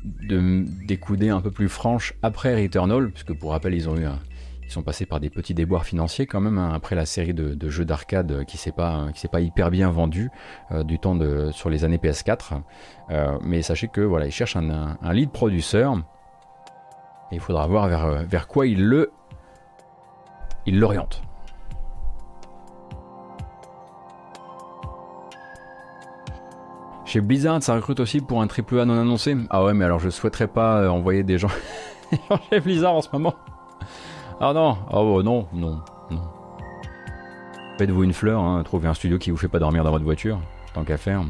des coudées un peu plus franches après Returnal, puisque pour rappel, ils ont eu ils sont passés par des petits déboires financiers quand même hein, après la série de, jeux d'arcade qui s'est pas qui s'est pas hyper bien vendu euh, du temps de sur les années PS4. Euh, mais sachez que voilà, ils cherchent un, lead producer. Et il faudra voir vers, vers quoi il le il l'oriente. Chez Blizzard, ça recrute aussi pour un triple A non annoncé. Ah ouais, mais alors je souhaiterais pas euh, envoyer des gens chez Blizzard en ce moment. Ah non, oh non, non, non. Faites-vous une fleur, hein, trouvez un studio qui vous fait pas dormir dans votre voiture, tant qu'à faire.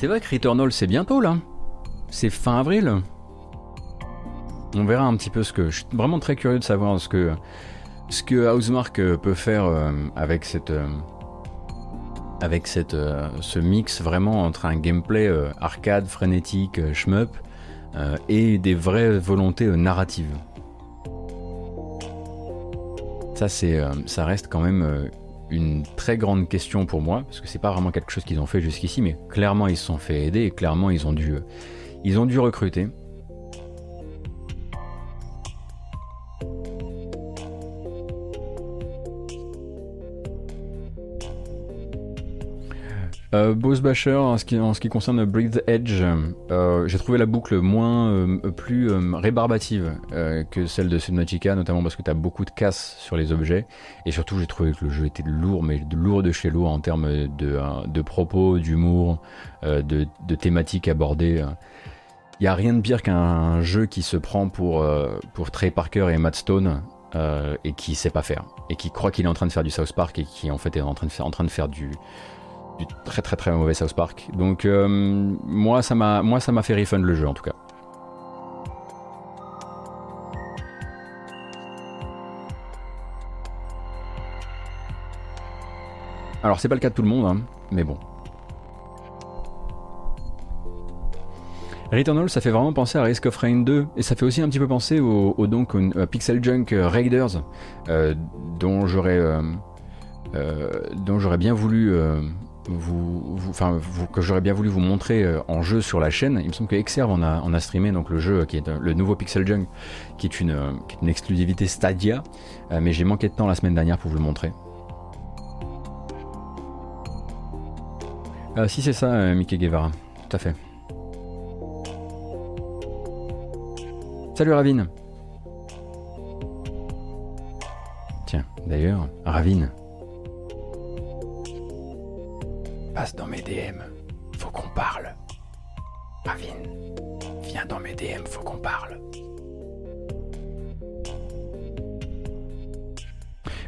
C'est vrai que Returnal c'est bientôt là. C'est fin avril. On verra un petit peu ce que. Je suis vraiment très curieux de savoir ce que ce que Housemark euh, peut faire euh, avec cette euh, avec cette ce mix vraiment entre un gameplay arcade frénétique shmup et des vraies volontés narratives. Ça c'est ça reste quand même une très grande question pour moi, parce que c'est pas vraiment quelque chose qu'ils ont fait jusqu'ici, mais clairement ils se sont fait aider et clairement ils ont dû, ils ont dû recruter. Euh, Boss Basher, en ce, qui, en ce qui concerne Breathe Edge, euh, j'ai trouvé la boucle moins euh, plus euh, rébarbative que celle de Subnautica, notamment parce que tu as beaucoup de casse sur les objets. Et surtout, j'ai trouvé que le jeu était lourd, mais lourd de chez lourd en termes de, propos, d'humour, de, thématiques abordées. Il n'y a rien de pire qu'un jeu qui se prend pour, pour Trey Parker et Matt Stone et qui sait pas faire. Et qui croit qu'il est en train de faire du South Park et qui en fait est en train de faire du très très très mauvais South Park. Donc euh, moi ça m'a moi ça m'a fait refund le jeu en tout cas. Alors c'est pas le cas de tout le monde, hein, mais bon. Returnal, ça fait vraiment penser à Risk of Rain 2, et ça fait aussi un petit peu penser au, donc Pixel Junk Raiders, euh, dont j'aurais euh, dont j'aurais bien voulu que j'aurais bien voulu vous montrer euh, en jeu sur la chaîne. Il me semble que Exerve en a, streamé donc le jeu qui est euh, le nouveau Pixel Junk, qui est une, euh, une exclusivité Stadia, mais j'ai manqué de temps la semaine dernière pour vous le montrer. si c'est ça, Mickey Guevara, tout à fait. Salut Ravine. Tiens, d'ailleurs, Ravine, passe dans mes DM, faut qu'on parle. Ravine, viens dans mes DM, faut qu'on parle.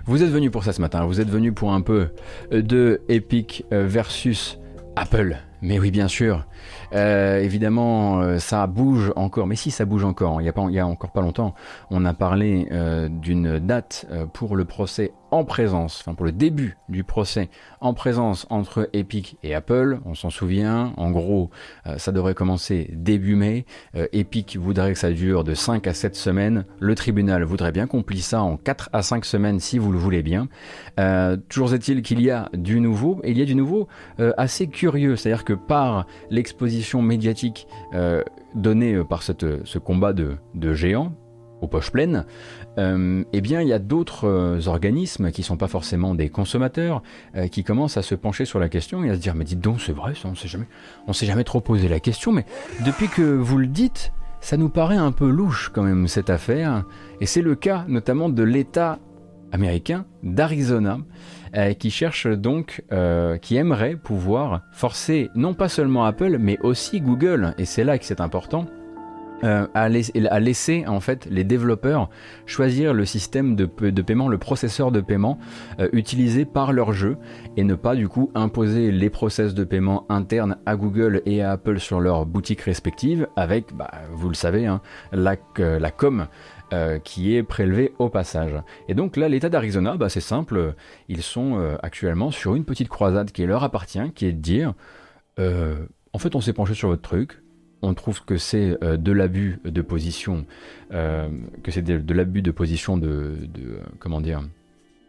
Vous êtes venu pour ça ce matin, vous êtes venu pour un peu de Epic versus Apple. Mais oui, bien sûr. Euh, évidemment, euh, ça bouge encore. Mais si, ça bouge encore. Il n'y a, encore pas longtemps, on a parlé euh, d'une date pour le procès en présence, enfin pour le début du procès en présence entre Epic et Apple. On s'en souvient, en gros, euh, ça devrait commencer début mai. Euh, Epic voudrait que ça dure de 5 à 7 semaines. Le tribunal voudrait bien qu'on plie ça en 4 à 5 semaines si vous le voulez bien. Euh, toujours est-il qu'il y a du nouveau, et il y a du nouveau assez curieux, c'est-à-dire que par l'exposition médiatique donnée par cette, ce combat de, de géants, aux poches pleines, euh, eh bien, il y a d'autres euh, organismes qui sont pas forcément des consommateurs euh, qui commencent à se pencher sur la question et à se dire mais dites donc c'est vrai on s'est jamais s'est jamais trop posé la question mais depuis que vous le dites ça nous paraît un peu louche quand même cette affaire. Et c'est le cas notamment de l'État américain d'Arizona qui cherche donc qui aimerait pouvoir forcer non pas seulement Apple mais aussi Google. Et c'est là que c'est important euh, à, laisser en fait les développeurs choisir le système de, paiement, le processeur de paiement euh, utilisé par leur jeu et ne pas du coup imposer les process de paiement internes à Google et à Apple sur leurs boutiques respectives avec, bah, vous le savez, hein, la, la com euh, qui est prélevée au passage. Et donc là, l'État d'Arizona, bah, c'est simple, ils sont actuellement sur une petite croisade qui leur appartient, qui est de dire, en fait on s'est penché sur votre truc, on trouve que c'est euh, de l'abus de position, euh, que c'est de, l'abus de position de, comment dire,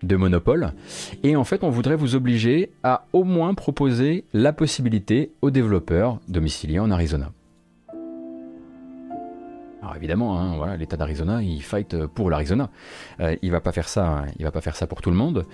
de monopole. Et en fait, on voudrait vous obliger à au moins proposer la possibilité aux développeurs domiciliés en Arizona. Alors évidemment, hein, voilà, l'État d'Arizona, il fight pour l'Arizona. Euh, il va pas faire ça, hein, il va pas faire ça pour tout le monde,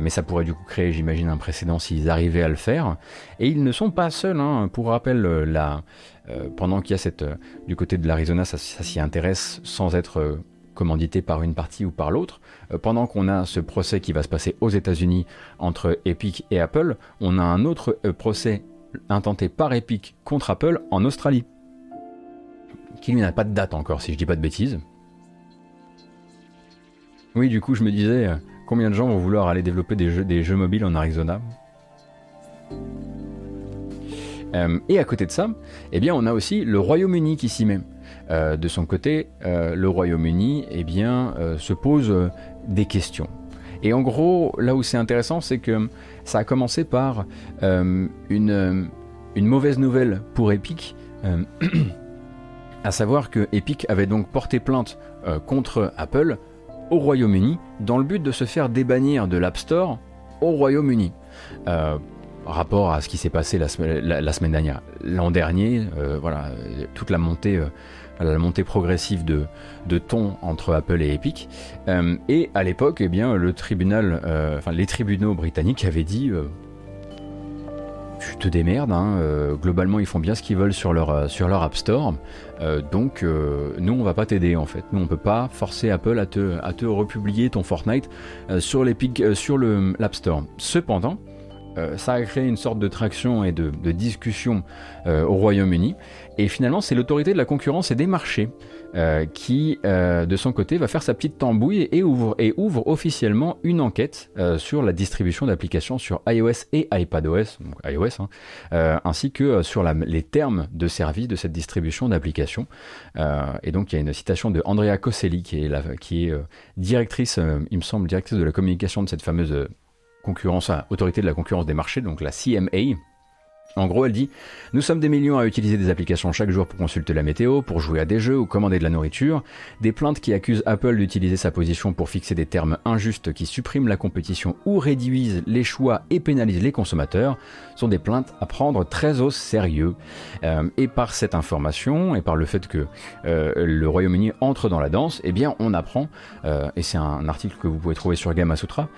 mais ça pourrait du coup créer, j'imagine, un précédent s'ils arrivaient à le faire. Et ils ne sont pas seuls. Hein. Pour rappel, la, euh, pendant qu'il y a cette, euh, du côté de l'Arizona, ça, s'y intéresse sans être euh, commandité par une partie ou par l'autre. pendant qu'on a ce procès qui va se passer aux États-Unis entre Epic et Apple, on a un autre procès intenté par Epic contre Apple en Australie, qui n'a pas de date encore, si je dis pas de bêtises. Oui, du coup, je me disais, combien de gens vont vouloir aller développer des jeux, mobiles en Arizona? Euh, et à côté de ça, eh bien, on a aussi le Royaume-Uni qui s'y met. Euh, de son côté, euh, le Royaume-Uni eh bien, se pose des questions. Et en gros, là où c'est intéressant, c'est que ça a commencé par une, mauvaise nouvelle pour Epic, à savoir que Epic avait donc porté plainte contre Apple au Royaume-Uni dans le but de se faire débannir de l'App Store au Royaume-Uni rapport à ce qui s'est passé la, semaine dernière. L'an dernier, euh, voilà, toute la montée, euh, progressive de, de ton entre Apple et Epic. Euh, et à l'époque, eh bien, les tribunaux britanniques avaient dit tu te démerdes, hein, globalement ils font bien ce qu'ils veulent sur leur App Store, donc nous on va pas t'aider en fait, nous on peut pas forcer Apple à te, à te republier ton Fortnite sur l'Epic, sur l'App Store. Cependant, euh, ça a créé une sorte de traction et de, discussion euh, au Royaume-Uni. Et finalement, c'est l'autorité de la concurrence et des marchés euh, qui, de son côté, va faire sa petite tambouille et ouvre, officiellement une enquête sur la distribution d'applications sur iOS et iPadOS, donc iOS, hein, ainsi que sur les termes de service de cette distribution d'applications. et donc, il y a une citation de Andrea Coselli, qui est, qui est directrice, il me semble, directrice de la communication de cette fameuse concurrence, autorité de la concurrence des marchés, donc la CMA, en gros, elle dit Nous sommes des millions à utiliser des applications chaque jour pour consulter la météo, pour jouer à des jeux ou commander de la nourriture. Des plaintes qui accusent Apple d'utiliser sa position pour fixer des termes injustes qui suppriment la compétition ou réduisent les choix et pénalisent les consommateurs sont des plaintes à prendre très au sérieux. Euh, et par cette information et par le fait que euh, le Royaume-Uni entre dans la danse, eh bien, on apprend, euh, et c'est un article que vous pouvez trouver sur Gamasutra,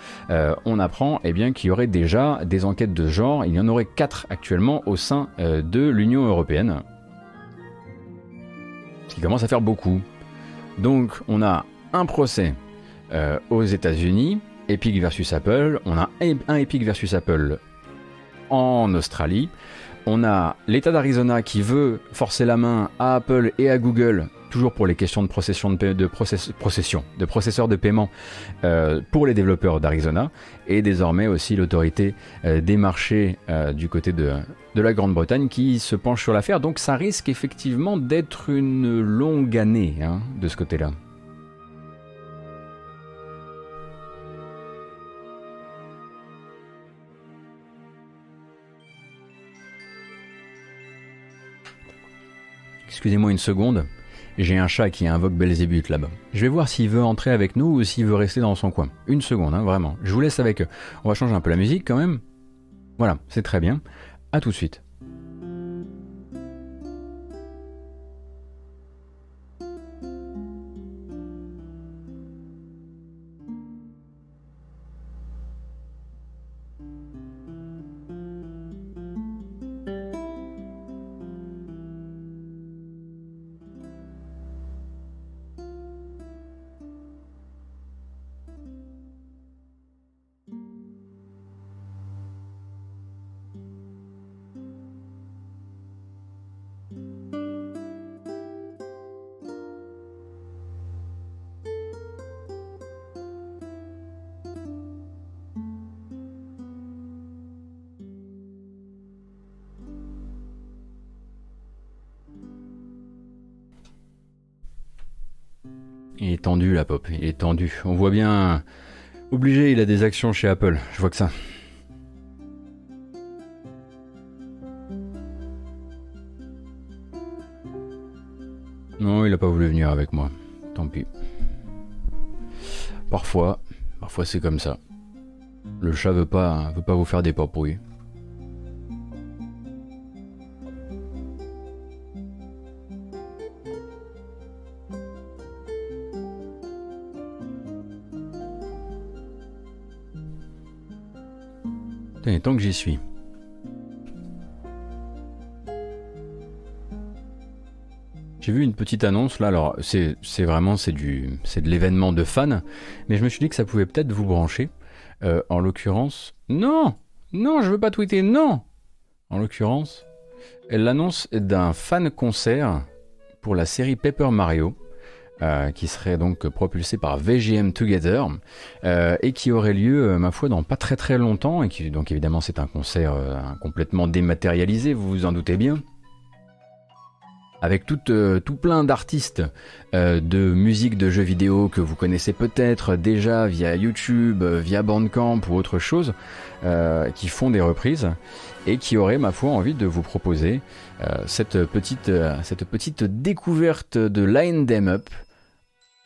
on apprend eh bien qu'il y aurait déjà des enquêtes de genre. Il y en aurait quatre actuellement au sein euh, de l'Union européenne. Ce qui commence à faire beaucoup. Donc on a un procès euh, aux États-Unis, Epic versus Apple, on a un Epic versus Apple en Australie, on a l'État d'Arizona qui veut forcer la main à Apple et à Google toujours pour les questions de procession de, procession, de processeurs de paiement euh, pour les développeurs d'Arizona et désormais aussi l'autorité euh, des marchés euh, du côté de, de la Grande-Bretagne qui se penche sur l'affaire. Donc ça risque effectivement d'être une longue année hein, de ce côté-là. Excusez-moi une seconde. J'ai un chat qui invoque Belzébuth là-bas. Je vais voir s'il veut entrer avec nous ou s'il veut rester dans son coin. Une seconde, hein, vraiment. Je vous laisse avec eux. On va changer un peu la musique quand même. Voilà, c'est très bien. A tout de suite. Il est tendu la pop, il est tendu. On voit bien. Obligé, il a des actions chez Apple, je vois que ça. Non, il a pas voulu venir avec moi. Tant pis. Parfois, parfois c'est comme ça. Le chat veut pas, veut pas vous faire des papouilles. Que j'y suis. J'ai vu une petite annonce là, alors c'est vraiment c'est du c'est de l'événement de fans, mais je me suis dit que ça pouvait peut-être vous brancher. Euh, en l'occurrence, non, non, je veux pas tweeter, non. En l'occurrence, l'annonce d'un fan concert pour la série Paper Mario. Euh, qui serait donc propulsé par VGM Together euh, et qui aurait lieu, euh, ma foi, dans pas très très longtemps. Et qui, donc évidemment, c'est un concert complètement dématérialisé, vous vous en doutez bien. Avec tout, tout plein d'artistes de musique de jeux vidéo que vous connaissez peut-être déjà via YouTube, via Bandcamp ou autre chose, qui font des reprises et qui auraient, ma foi, envie de vous proposer cette, petite, cette petite découverte de Line Them Up,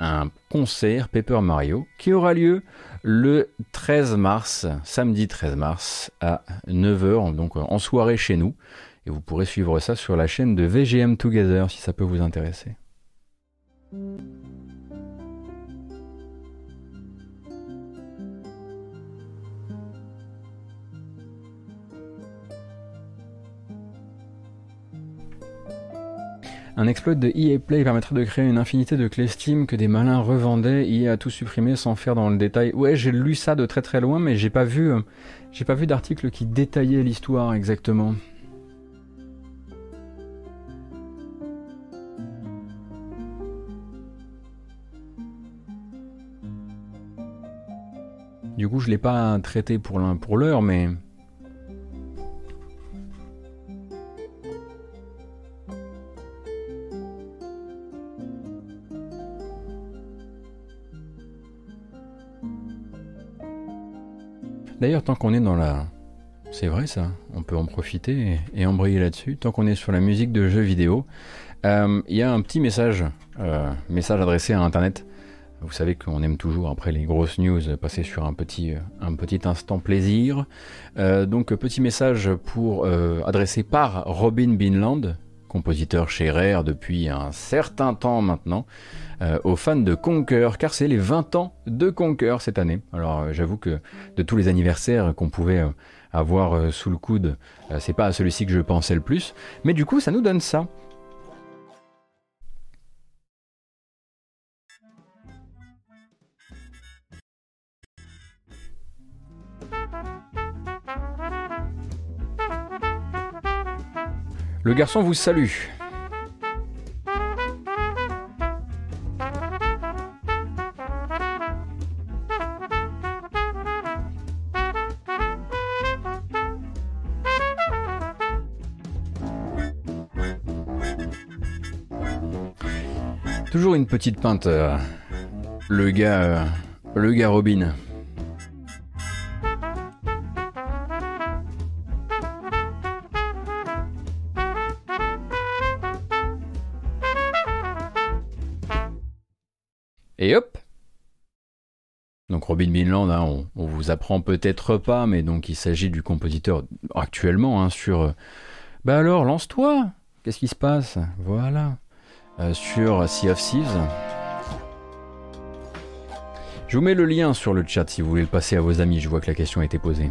un concert Paper Mario qui aura lieu le 13 mars, samedi 13 mars à 9h, donc en soirée chez nous. Et vous pourrez suivre ça sur la chaîne de VGM Together si ça peut vous intéresser. Un exploit de EA Play permettrait de créer une infinité de clés Steam que des malins revendaient. EA a tout supprimé sans faire dans le détail. Ouais, j'ai lu ça de très très loin, mais j'ai pas vu, euh, j'ai pas vu d'article qui détaillait l'histoire exactement. Du coup, je l'ai pas traité pour l'heure, mais D'ailleurs, tant qu'on est dans la... C'est vrai ça, on peut en profiter et, embrayer là-dessus. Tant qu'on est sur la musique de jeux vidéo, euh, il y a un petit message, euh, message adressé à Internet. Vous savez qu'on aime toujours, après les grosses news, passer sur un petit, petit instant plaisir. Euh, donc, petit message pour adressé par Robin Binland, compositeur chez Rare depuis un certain temps maintenant. Euh, aux fans de Conquer, car c'est les 20 ans de Conquer cette année. Alors euh, j'avoue que de tous les anniversaires qu'on pouvait euh, avoir sous le coude, c'est pas à celui-ci que je pensais le plus, mais du coup ça nous donne ça. Le garçon vous salue. Toujours une petite pinte. Euh, le gars. Euh, le gars Robin. Robin Binland, hein, on, vous apprend peut-être pas, mais donc il s'agit du compositeur actuellement hein, sur... Euh, bah alors, lance-toi Qu'est-ce qui se passe? Voilà. Euh, sur Sea of Thieves. Je vous mets le lien sur le chat si vous voulez le passer à vos amis, je vois que la question a été posée.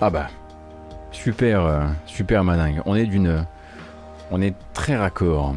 Ah bah, super, euh, super madingue. On est d'une, on est très raccord.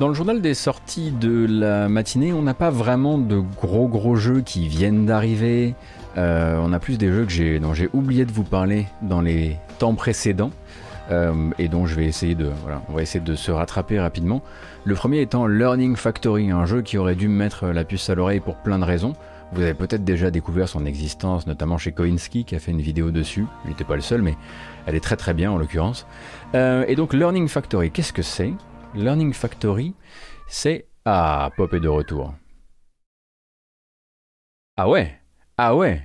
Dans le journal des sorties de la matinée, on n'a pas vraiment de gros gros jeux qui viennent d'arriver. Euh, on a plus des jeux que dont j'ai oublié de vous parler dans les temps précédents. Euh, et dont je vais essayer de, voilà, on va essayer de se rattraper rapidement. Le premier étant Learning Factory, un jeu qui aurait dû me mettre la puce à l'oreille pour plein de raisons. Vous avez peut-être déjà découvert son existence, notamment chez Koinski qui a fait une vidéo dessus. Il n'était pas le seul, mais elle est très très bien en l'occurrence. Euh, et donc Learning Factory, qu'est-ce que c'est? Learning Factory, c'est... Ah, Pop est de retour. Ah ouais Ah ouais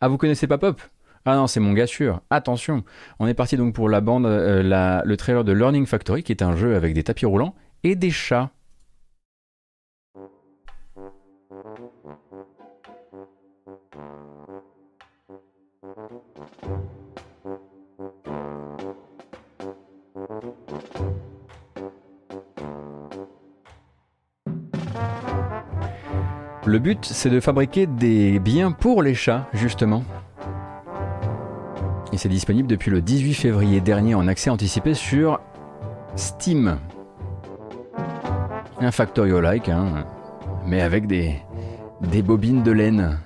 Ah, vous connaissez pas Pop? Ah non, c'est mon gars sûr. Attention, on est parti donc pour la bande, euh, le trailer de Learning Factory, qui est un jeu avec des tapis roulants et des chats. Le but, c'est de fabriquer des biens pour les chats, justement. Et c'est disponible depuis le 18 février dernier en accès anticipé sur Steam. Un Factorio-like, hein, mais avec des, des bobines de laine.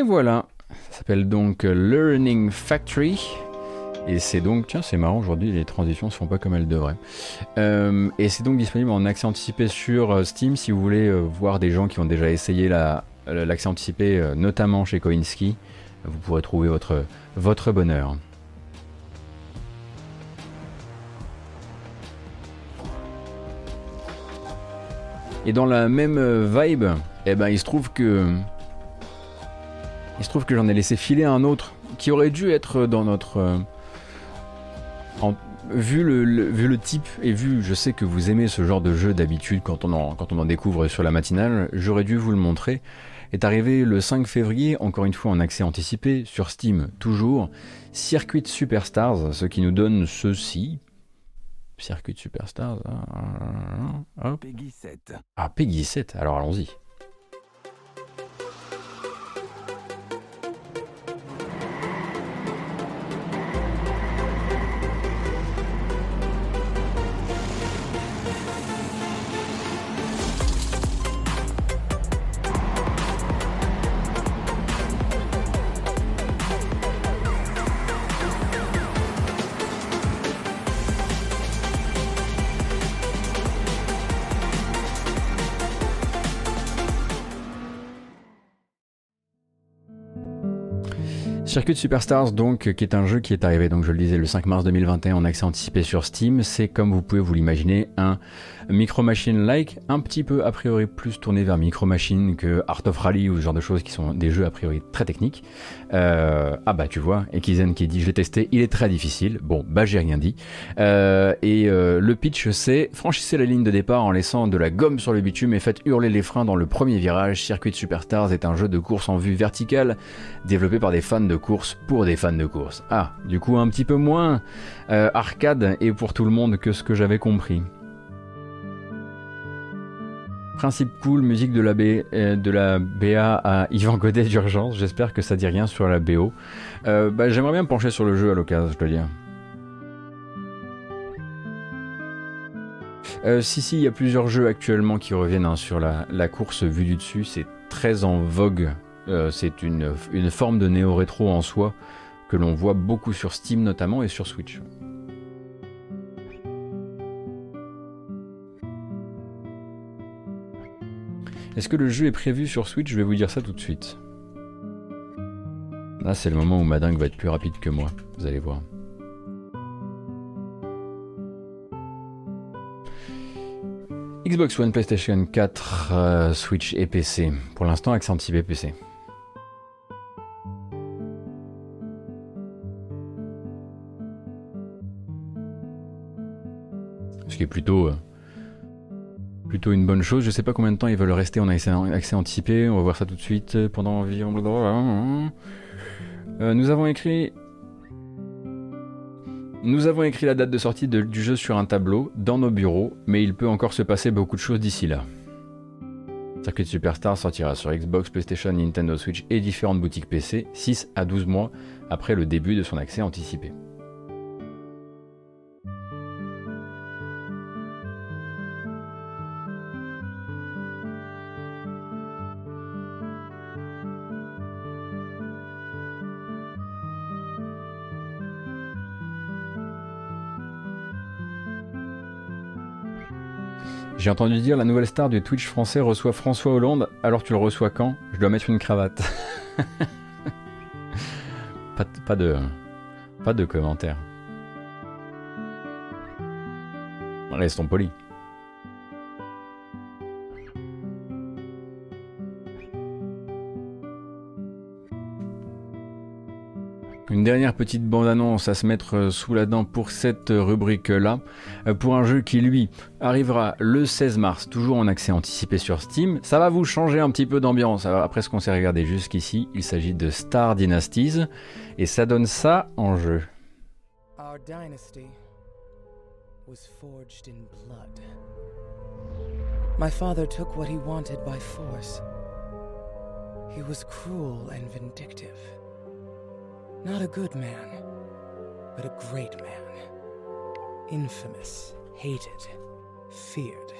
Et voilà, ça s'appelle donc Learning Factory. Et c'est donc, tiens, c'est marrant aujourd'hui, les transitions se font pas comme elles devraient. Euh, et c'est donc disponible en accès anticipé sur euh, Steam si vous voulez euh, voir des gens qui ont déjà essayé l'accès anticipé, notamment chez Koinski. Vous pourrez trouver votre, votre bonheur. Et dans la même vibe, eh ben, il se trouve que il se trouve que j'en ai laissé filer un autre qui aurait dû être dans notre. Euh, vu, le, vu le type et vu, je sais que vous aimez ce genre de jeu d'habitude quand, on en, quand on en découvre sur la matinale, j'aurais dû vous le montrer. Est arrivé le 5 février, encore une fois en accès anticipé, sur Steam toujours, Circuit Superstars, ce qui nous donne ceci. Circuit Superstars. Hein, Peggy 7. Ah, Peggy 7, alors allons-y. Superstars, donc, qui est un jeu qui est arrivé, donc je le disais, le 5 mars 2021 en accès anticipé sur Steam. C'est, comme vous pouvez vous l'imaginer, Micro Machine-like, un petit peu a priori plus tourné vers Micro Machine que Art of Rally ou ce genre de choses qui sont des jeux a priori très techniques. Euh, ah bah tu vois, et Kizen qui dit j'ai testé, il est très difficile. Bon, bah j'ai rien dit. Euh, et euh, le pitch c'est franchissez la ligne de départ en laissant de la gomme sur le bitume et faites hurler les freins dans le premier virage. Circuit Superstars est un jeu de course en vue verticale développé par des fans de course pour des fans de course. Ah, du coup un petit peu moins arcade et pour tout le monde que ce que j'avais compris. Principe cool, musique de la, B, euh, BA à Yvan Godet d'urgence. J'espère que ça dit rien sur la BO. Euh, bah, J'aimerais bien me pencher sur le jeu à l'occasion, je dois dire. Euh, si, si, il y a plusieurs jeux actuellement qui reviennent hein, sur la, course vue du dessus. C'est très en vogue. C'est une, forme de néo-rétro en soi que l'on voit beaucoup sur Steam notamment et sur Switch. Est-ce que le jeu est prévu sur Switch? Je vais vous dire ça tout de suite. Là, c'est le moment où ma dingue va être plus rapide que moi. Vous allez voir. Xbox One, PlayStation 4, euh, Switch et PC. Pour l'instant, accent anti PC. Ce qui est plutôt... Euh, plutôt une bonne chose. Je sais pas combien de temps ils veulent rester en accès, accès anticipé. On va voir ça tout de suite euh, pendant environ. Euh, nous avons écrit. Nous avons écrit la date de sortie du jeu sur un tableau dans nos bureaux, mais il peut encore se passer beaucoup de choses d'ici là. Circuit Superstar sortira sur Xbox, PlayStation, Nintendo Switch et différentes boutiques PC 6 à 12 mois après le début de son accès anticipé. J'ai entendu dire la nouvelle star du Twitch français reçoit François Hollande. Alors tu le reçois quand? Je dois mettre une cravate. pas, pas, de, pas de commentaires. Restons polis. Une dernière petite bande-annonce à se mettre euh, sous la dent pour cette rubrique-là, euh, pour un jeu qui lui arrivera le 16 mars, toujours en accès anticipé sur Steam. Ça va vous changer un petit peu d'ambiance après ce qu'on s'est regardé jusqu'ici. Il s'agit de Star Dynasties et ça donne ça en jeu. My father took what he wanted by force. He was cruel and vindictive. Not a good man, but a great man. Infamous, hated, feared.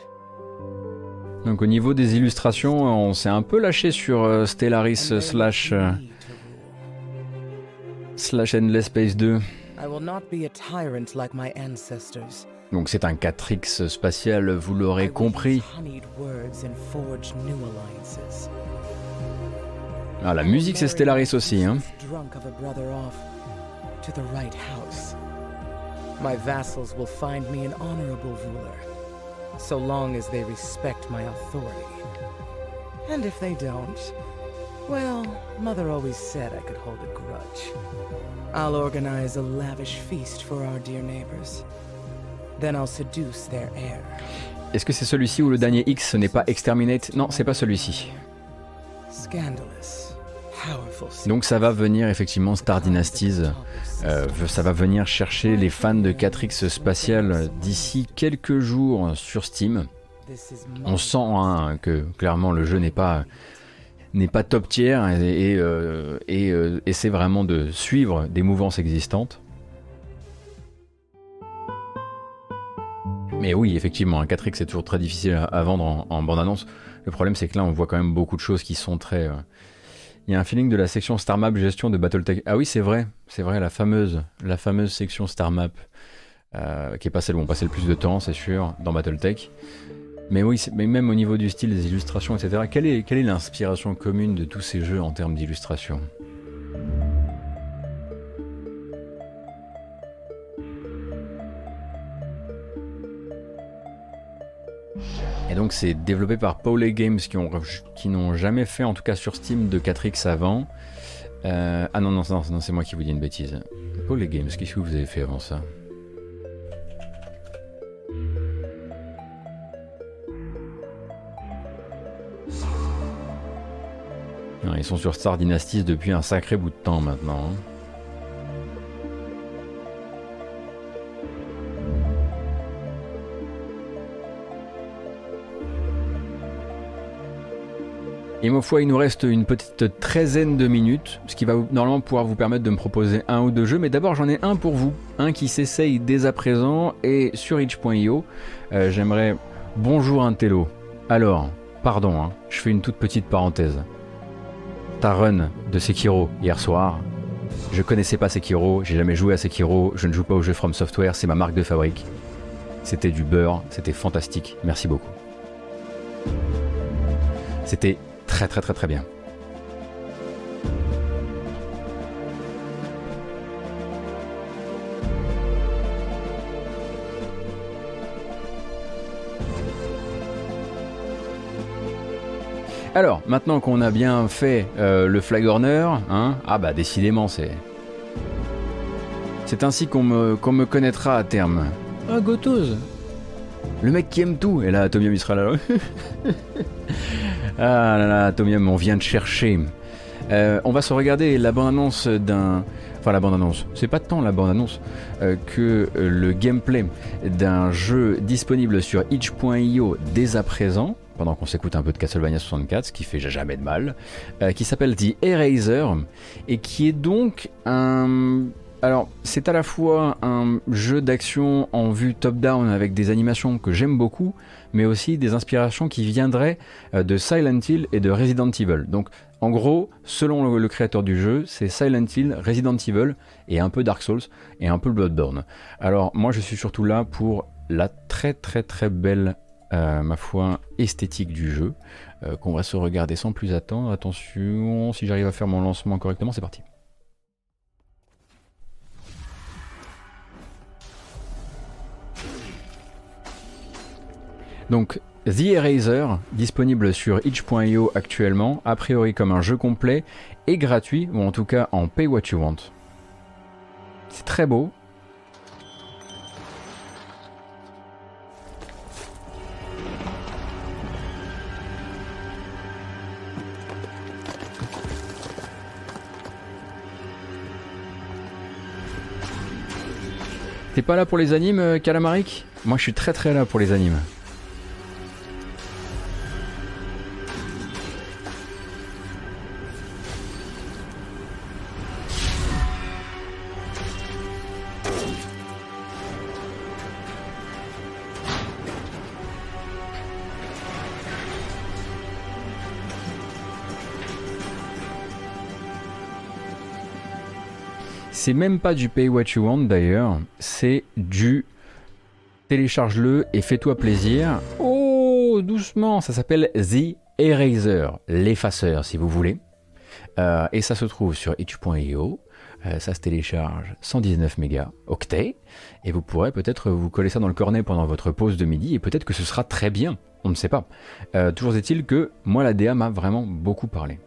Donc au niveau des illustrations, on s'est un peu lâché sur euh, Stellaris slash euh, slash Endless Space 2. Donc c'est un 4X spatial, vous l'aurez compris. Ah, la musique c'est Stellaris aussi, hein. My vassals will find me an honorable ruler, so long as they respect my authority. And if they don't, well, Mother always said I could hold a grudge. I'll organize a lavish feast for our dear neighbors. Then I'll seduce their heir. Est-ce que c'est celui-ci ou le dernier X n'est pas Exterminate? Non, c'est pas celui-ci. Scandalous. Donc ça va venir effectivement Star Dynasties, euh, ça va venir chercher les fans de 4X spatial d'ici quelques jours sur Steam. On sent hein, que clairement le jeu n'est pas n'est pas top tier et, et, euh, euh, essaie vraiment de suivre des mouvances existantes. Mais oui, effectivement, un 4X c'est toujours très difficile à, vendre en, bande-annonce. Le problème c'est que là on voit quand même beaucoup de choses qui sont très il y a un feeling de la section Star Map gestion de Battletech. Ah oui, c'est vrai, c'est vrai, la fameuse, section Star Map, euh, qui est pas celle où on passait le plus de temps, c'est sûr, dans Battletech. Mais oui, mais même au niveau du style, des illustrations, etc., quelle est, quelle est l'inspiration commune de tous ces jeux en termes d'illustration? Et donc c'est développé par Paulé Games qui, ont, qui n'ont jamais fait, en tout cas sur Steam, de 4X avant. Euh, ah non, non, non, c'est moi qui vous dis une bêtise. Paulé Games, qu'est-ce que vous avez fait avant ça Ils sont sur Star Dynasties depuis un sacré bout de temps maintenant. Hein. Et ma foi, il nous reste une petite treizaine de minutes, ce qui va normalement pouvoir vous permettre de me proposer un ou deux jeux. Mais d'abord, j'en ai un pour vous, un qui s'essaye dès à présent et sur itch.io. Euh, j'aimerais. Bonjour Intello. Alors, pardon, hein, je fais une toute petite parenthèse. Ta run de Sekiro hier soir, je connaissais pas Sekiro, j'ai jamais joué à Sekiro, je ne joue pas au jeu From Software, c'est ma marque de fabrique. C'était du beurre, c'était fantastique, merci beaucoup. C'était très très très très bien. Alors, maintenant qu'on a bien fait euh, le flag hein, ah bah décidément c'est... C'est ainsi qu'on me, qu'on me connaîtra à terme. Ah, Gotoz Le mec qui aime tout Et là, il sera là. Ah là là, Atomium, on vient de chercher. Euh, on va se regarder la bande-annonce d'un... Enfin, la bande-annonce. C'est pas tant la bande-annonce euh, que le gameplay d'un jeu disponible sur itch.io dès à présent pendant qu'on s'écoute un peu de Castlevania 64, ce qui fait jamais de mal, euh, qui s'appelle The Eraser, et qui est donc un... Alors, c'est à la fois un jeu d'action en vue top-down avec des animations que j'aime beaucoup, mais aussi des inspirations qui viendraient euh, de Silent Hill et de Resident Evil. Donc, en gros, selon le, créateur du jeu, c'est Silent Hill, Resident Evil et un peu Dark Souls et un peu Bloodborne. Alors, moi, je suis surtout là pour la très très très belle euh, ma foi, esthétique du jeu, euh, qu'on va se regarder sans plus attendre. Attention, si j'arrive à faire mon lancement correctement, c'est parti. Donc, The Eraser, disponible sur itch.io actuellement, a priori comme un jeu complet et gratuit, ou en tout cas en pay what you want. C'est très beau, T'es pas là pour les animes, euh, Calamaric Moi je suis très très là pour les animes. C'est même pas du pay what you want d'ailleurs, c'est du télécharge-le et fais-toi plaisir. Oh, doucement, ça s'appelle The Eraser, l'effaceur si vous voulez. Euh, et ça se trouve sur itch.io. Euh, ça se télécharge 119 mégas octets et vous pourrez peut-être vous coller ça dans le cornet pendant votre pause de midi et peut-être que ce sera très bien. On ne sait pas. Euh, toujours est-il que moi la DA m'a vraiment beaucoup parlé.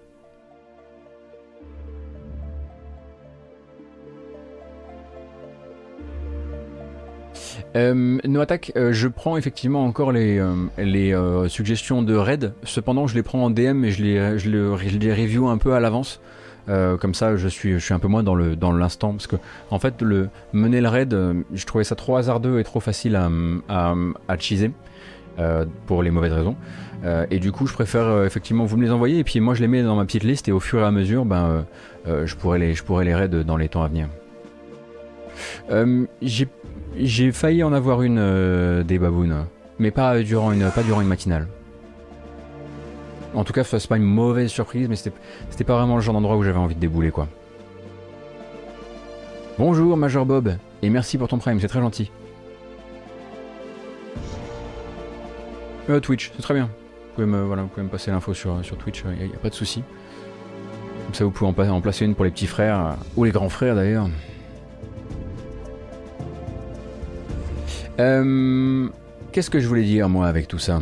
Euh, Noatak, euh, je prends effectivement encore les, euh, les euh, suggestions de raid. Cependant, je les prends en DM et je les, je les, je les review un peu à l'avance. comme ça, je suis, je suis un peu moins dans le dans l'instant parce que en fait, le mener le raid, je trouvais ça trop hasardeux et trop facile à à, à cheeser pour les mauvaises raisons. et du coup, je préfère effectivement vous me les envoyer et puis moi je les mets dans ma petite liste et au fur et à mesure, ben, je pourrais les je pourrais les raid dans les temps à venir. J'ai j'ai failli en avoir une euh, des babounes, mais pas durant une, pas durant une matinale. En tout cas, c'est pas une mauvaise surprise, mais c'était pas vraiment le genre d'endroit où j'avais envie de débouler, quoi. Bonjour, Major Bob, et merci pour ton prime, c'est très gentil. Euh, Twitch, c'est très bien. Vous pouvez me, voilà, vous pouvez me passer l'info sur, sur Twitch, il n'y a, pas de souci. Comme ça, vous pouvez en placer une pour les petits frères, ou les grands frères d'ailleurs. Euh, qu'est-ce que je voulais dire moi avec tout ça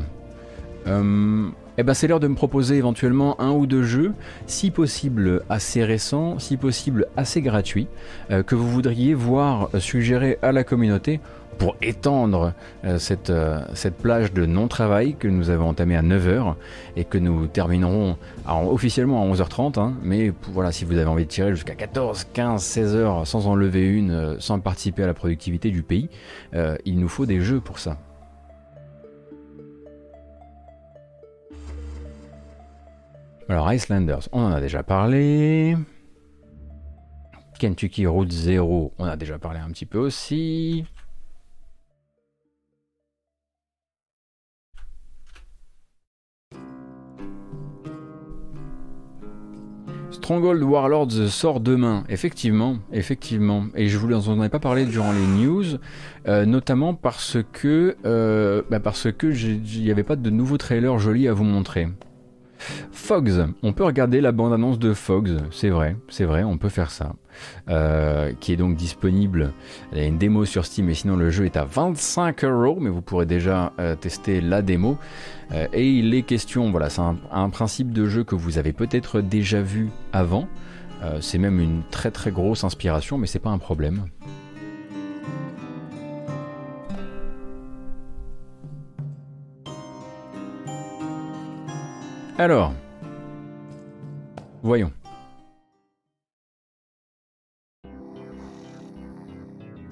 euh, eh ben c'est l'heure de me proposer éventuellement un ou deux jeux, si possible assez récents, si possible assez gratuits, euh, que vous voudriez voir suggérer à la communauté pour étendre cette, cette, plage de non-travail que nous avons entamée à 9h et que nous terminerons officiellement à 11h30. Hein, mais voilà, si vous avez envie de tirer jusqu'à 14, 15, 16 heures sans en lever une, sans participer à la productivité du pays, il nous faut des jeux pour ça. Alors Icelanders, on en a déjà parlé. Kentucky Route 0, on a déjà parlé un petit peu aussi. Stronghold Warlords sort demain, effectivement, effectivement. Et je vous en ai pas parlé durant les news, euh, notamment parce que euh, bah parce que n'y avait pas de nouveaux trailers jolis à vous montrer. Fogs, on peut regarder la bande-annonce de Fogs, c'est vrai, c'est vrai, on peut faire ça. Euh, qui est donc disponible. Il y a une démo sur Steam, et sinon le jeu est à 25 euros, mais vous pourrez déjà euh, tester la démo. Euh, et il est question, voilà, c'est un, principe de jeu que vous avez peut-être déjà vu avant. c'est même une très très grosse inspiration, mais c'est pas un problème. Alors, voyons.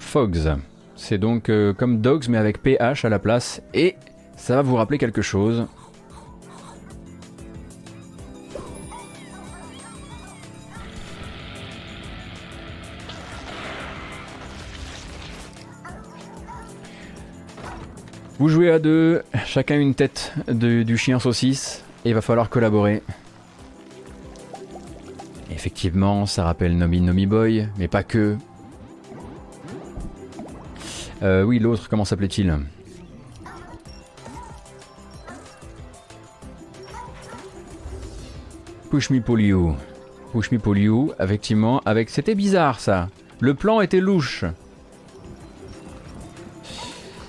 Fogs. C'est donc euh, comme Dogs mais avec PH à la place et ça va vous rappeler quelque chose. Vous jouez à deux, chacun une tête du chien saucisse, et il va falloir collaborer. Effectivement, ça rappelle Nomi Nomi Boy, mais pas que. Euh, oui, l'autre, comment s'appelait-il Push Me You. Push Me You, effectivement, avec... C'était bizarre, ça. Le plan était louche.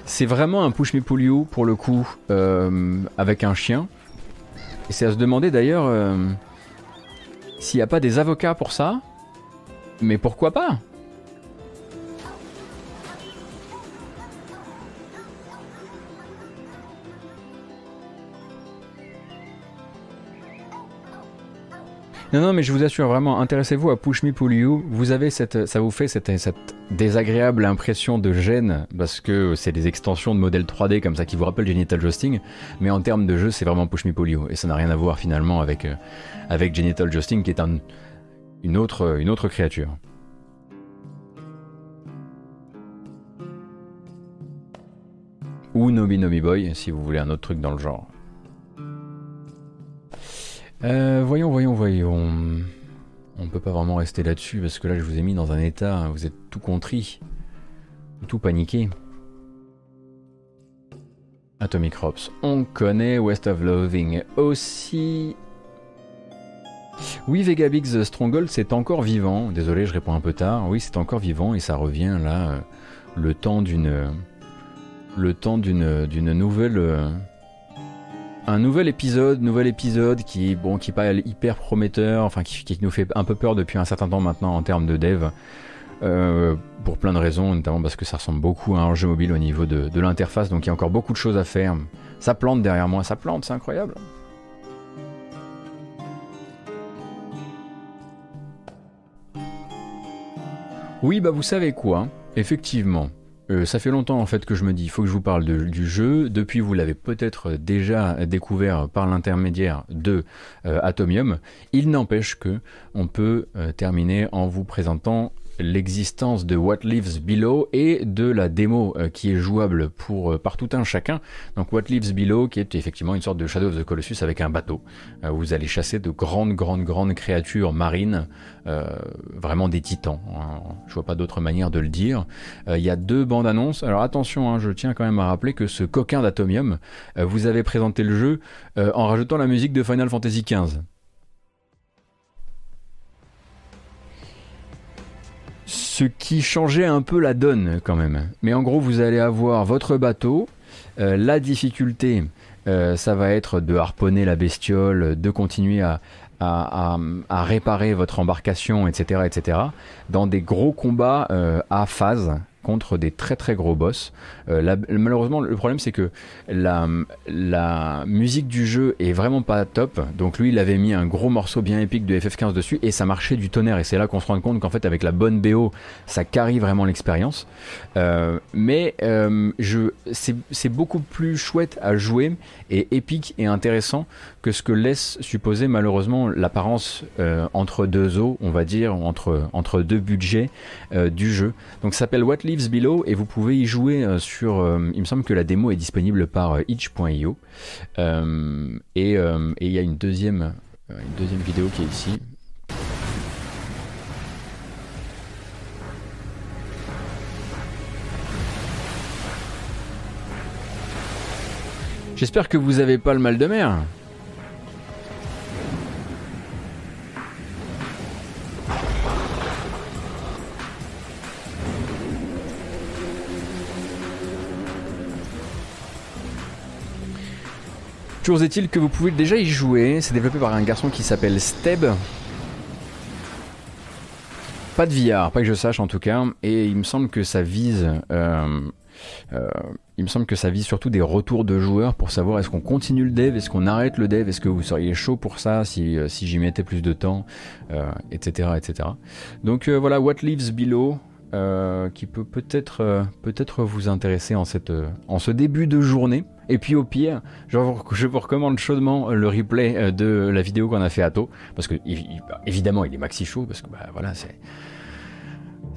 C'est vraiment un Push Me You, pour le coup, euh, avec un chien. Et c'est à se demander, d'ailleurs, euh, s'il n'y a pas des avocats pour ça. Mais pourquoi pas Non, non, mais je vous assure vraiment, intéressez-vous à Push Me Pull You. Vous avez cette, ça vous fait cette, désagréable impression de gêne parce que c'est des extensions de modèles 3D comme ça qui vous rappellent Genital Jousting. Mais en termes de jeu, c'est vraiment Push Me Pull You et ça n'a rien à voir finalement avec euh, avec Genital Jousting qui est un, une autre une autre créature. Ou Nobi Nobi Boy si vous voulez un autre truc dans le genre. Euh, voyons, voyons, voyons. On peut pas vraiment rester là-dessus parce que là je vous ai mis dans un état, vous êtes tout contrit, tout paniqué. Atomic Crops, on connaît West of Loathing aussi. Oui, Vegabix Stronghold, c'est encore vivant. Désolé, je réponds un peu tard. Oui, c'est encore vivant et ça revient là, euh, le temps d'une, le temps d'une nouvelle euh, un nouvel épisode, nouvel épisode qui, bon, qui pas hyper prometteur, enfin qui, nous fait un peu peur depuis un certain temps maintenant en termes de dev. Euh, pour plein de raisons, notamment parce que ça ressemble beaucoup à un jeu mobile au niveau de, de l'interface, donc il y a encore beaucoup de choses à faire. Ça plante derrière moi, ça plante, c'est incroyable. Oui, bah vous savez quoi, effectivement, euh, ça fait longtemps en fait que je me dis, il faut que je vous parle du jeu. Depuis, vous l'avez peut-être déjà découvert par l'intermédiaire de euh, Atomium. Il n'empêche que on peut euh, terminer en vous présentant l'existence de What Lives Below et de la démo euh, qui est jouable pour, euh, par tout un chacun. Donc What Lives Below qui est effectivement une sorte de Shadow of the Colossus avec un bateau. Euh, vous allez chasser de grandes, grandes, grandes créatures marines, vraiment des titans. Hein. Je vois pas d'autre manière de le dire. Il y a deux bandes annonces. Alors attention, hein, je tiens quand même à rappeler que ce coquin d'Atomium vous avez présenté le jeu en rajoutant la musique de Final Fantasy XV. Ce qui changeait un peu la donne quand même. Mais en gros, vous allez avoir votre bateau, euh, la difficulté, euh, ça va être de harponner la bestiole, de continuer à, réparer votre embarcation, etc., etc., dans des gros combats euh, à phase contre des très très gros boss. Euh, malheureusement, le problème c'est que la, musique du jeu est vraiment pas top. Donc lui, il avait mis un gros morceau bien épique de FF15 dessus et ça marchait du tonnerre. Et c'est là qu'on se rend compte qu'en fait, avec la bonne BO, ça carie vraiment l'expérience. Euh, mais euh, c'est beaucoup plus chouette à jouer et épique et intéressant que ce que laisse supposer malheureusement l'apparence euh, entre deux eaux, on va dire, entre, entre deux budgets du jeu. Donc ça s'appelle What Below et vous pouvez y jouer euh, sur... il me semble que la démo est disponible par itch.io. et il y a une deuxième, une deuxième vidéo qui est ici. J'espère que vous n'avez pas le mal de mer. Toujours est-il que vous pouvez déjà y jouer. C'est développé par un garçon qui s'appelle Steb. Pas de VR, pas que je sache en tout cas. Et il me semble que ça vise euh, euh, il me semble que ça vise surtout des retours de joueurs pour savoir est-ce qu'on continue le dev, est-ce qu'on arrête le dev, est-ce que vous seriez chaud pour ça si, euh, si j'y mettais plus de temps, etc., etc. Donc voilà, What Lives Below, qui peut peut-être peut-être vous intéresser en, cette, en ce début de journée. Et puis au pire, je vous, je vous recommande chaudement le replay de la vidéo qu'on a fait à To, parce que évidemment il est maxi chaud, parce que bah, voilà c'est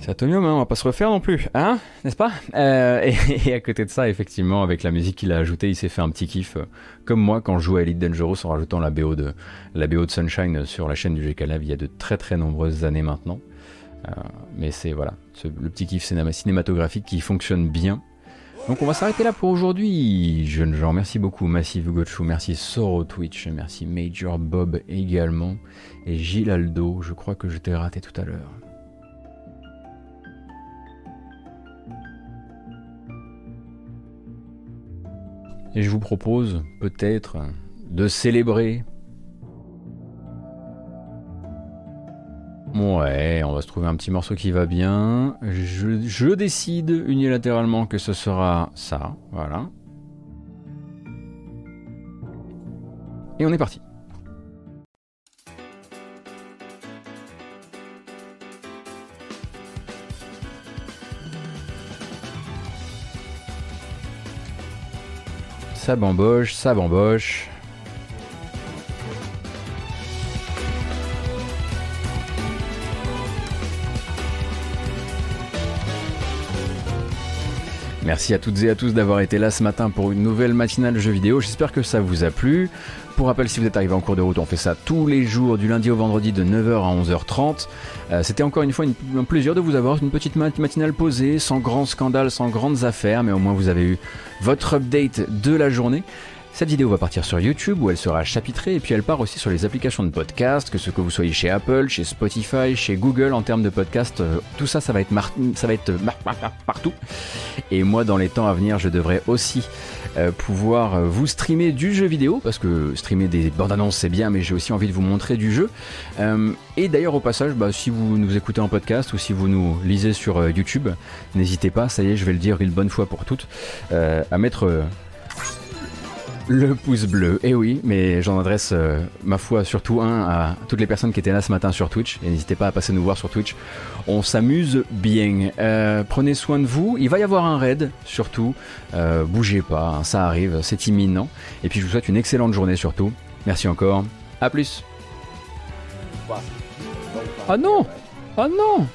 c'est Atomium, hein, on va pas se refaire non plus, hein N'est-ce pas? Euh, et, à côté de ça, effectivement, avec la musique qu'il a ajoutée, il s'est fait un petit kiff, euh, comme moi quand je joue à Elite Dangerous en rajoutant la BO de, la BO de Sunshine sur la chaîne du GK Live il y a de très très nombreuses années maintenant. Euh, mais c'est voilà, le petit kiff cinématographique qui fonctionne bien. Donc on va s'arrêter là pour aujourd'hui. Jeunes gens, merci beaucoup Massive Gochu, merci Soro Twitch, merci Major Bob également, et Gilles Aldo, je crois que je t'ai raté tout à l'heure. Et je vous propose peut-être de célébrer. Ouais, on va se trouver un petit morceau qui va bien. Je, décide unilatéralement que ce sera ça. Voilà. Et on est parti. Ça bamboche, ça bamboche. Merci à toutes et à tous d'avoir été là ce matin pour une nouvelle matinale jeux vidéo. J'espère que ça vous a plu. Pour rappel, si vous êtes arrivé en cours de route, on fait ça tous les jours, du lundi au vendredi, de 9h à 11h30. Euh, c'était encore une fois un plaisir de vous avoir une petite matinale posée, sans grand scandale, sans grandes affaires, mais au moins vous avez eu votre update de la journée. Cette vidéo va partir sur YouTube où elle sera chapitrée et puis elle part aussi sur les applications de podcast, que ce que vous soyez chez Apple, chez Spotify, chez Google en termes de podcast, euh, tout ça, ça va être, ça va être partout. Et moi, dans les temps à venir, je devrais aussi euh, pouvoir euh, vous streamer du jeu vidéo parce que streamer des bandes annonces c'est bien, mais j'ai aussi envie de vous montrer du jeu. et d'ailleurs, au passage, bah, si vous nous écoutez en podcast ou si vous nous lisez sur YouTube, n'hésitez pas, ça y est, je vais le dire une bonne fois pour toutes, à mettre le pouce bleu, et eh oui, mais j'en adresse euh, ma foi surtout un à toutes les personnes qui étaient là ce matin sur Twitch, et n'hésitez pas à passer nous voir sur Twitch. On s'amuse bien. Euh, prenez soin de vous, il va y avoir un raid surtout, euh, bougez pas, hein, ça arrive, c'est imminent. Et puis je vous souhaite une excellente journée surtout. Merci encore, à plus. Ah non Ah non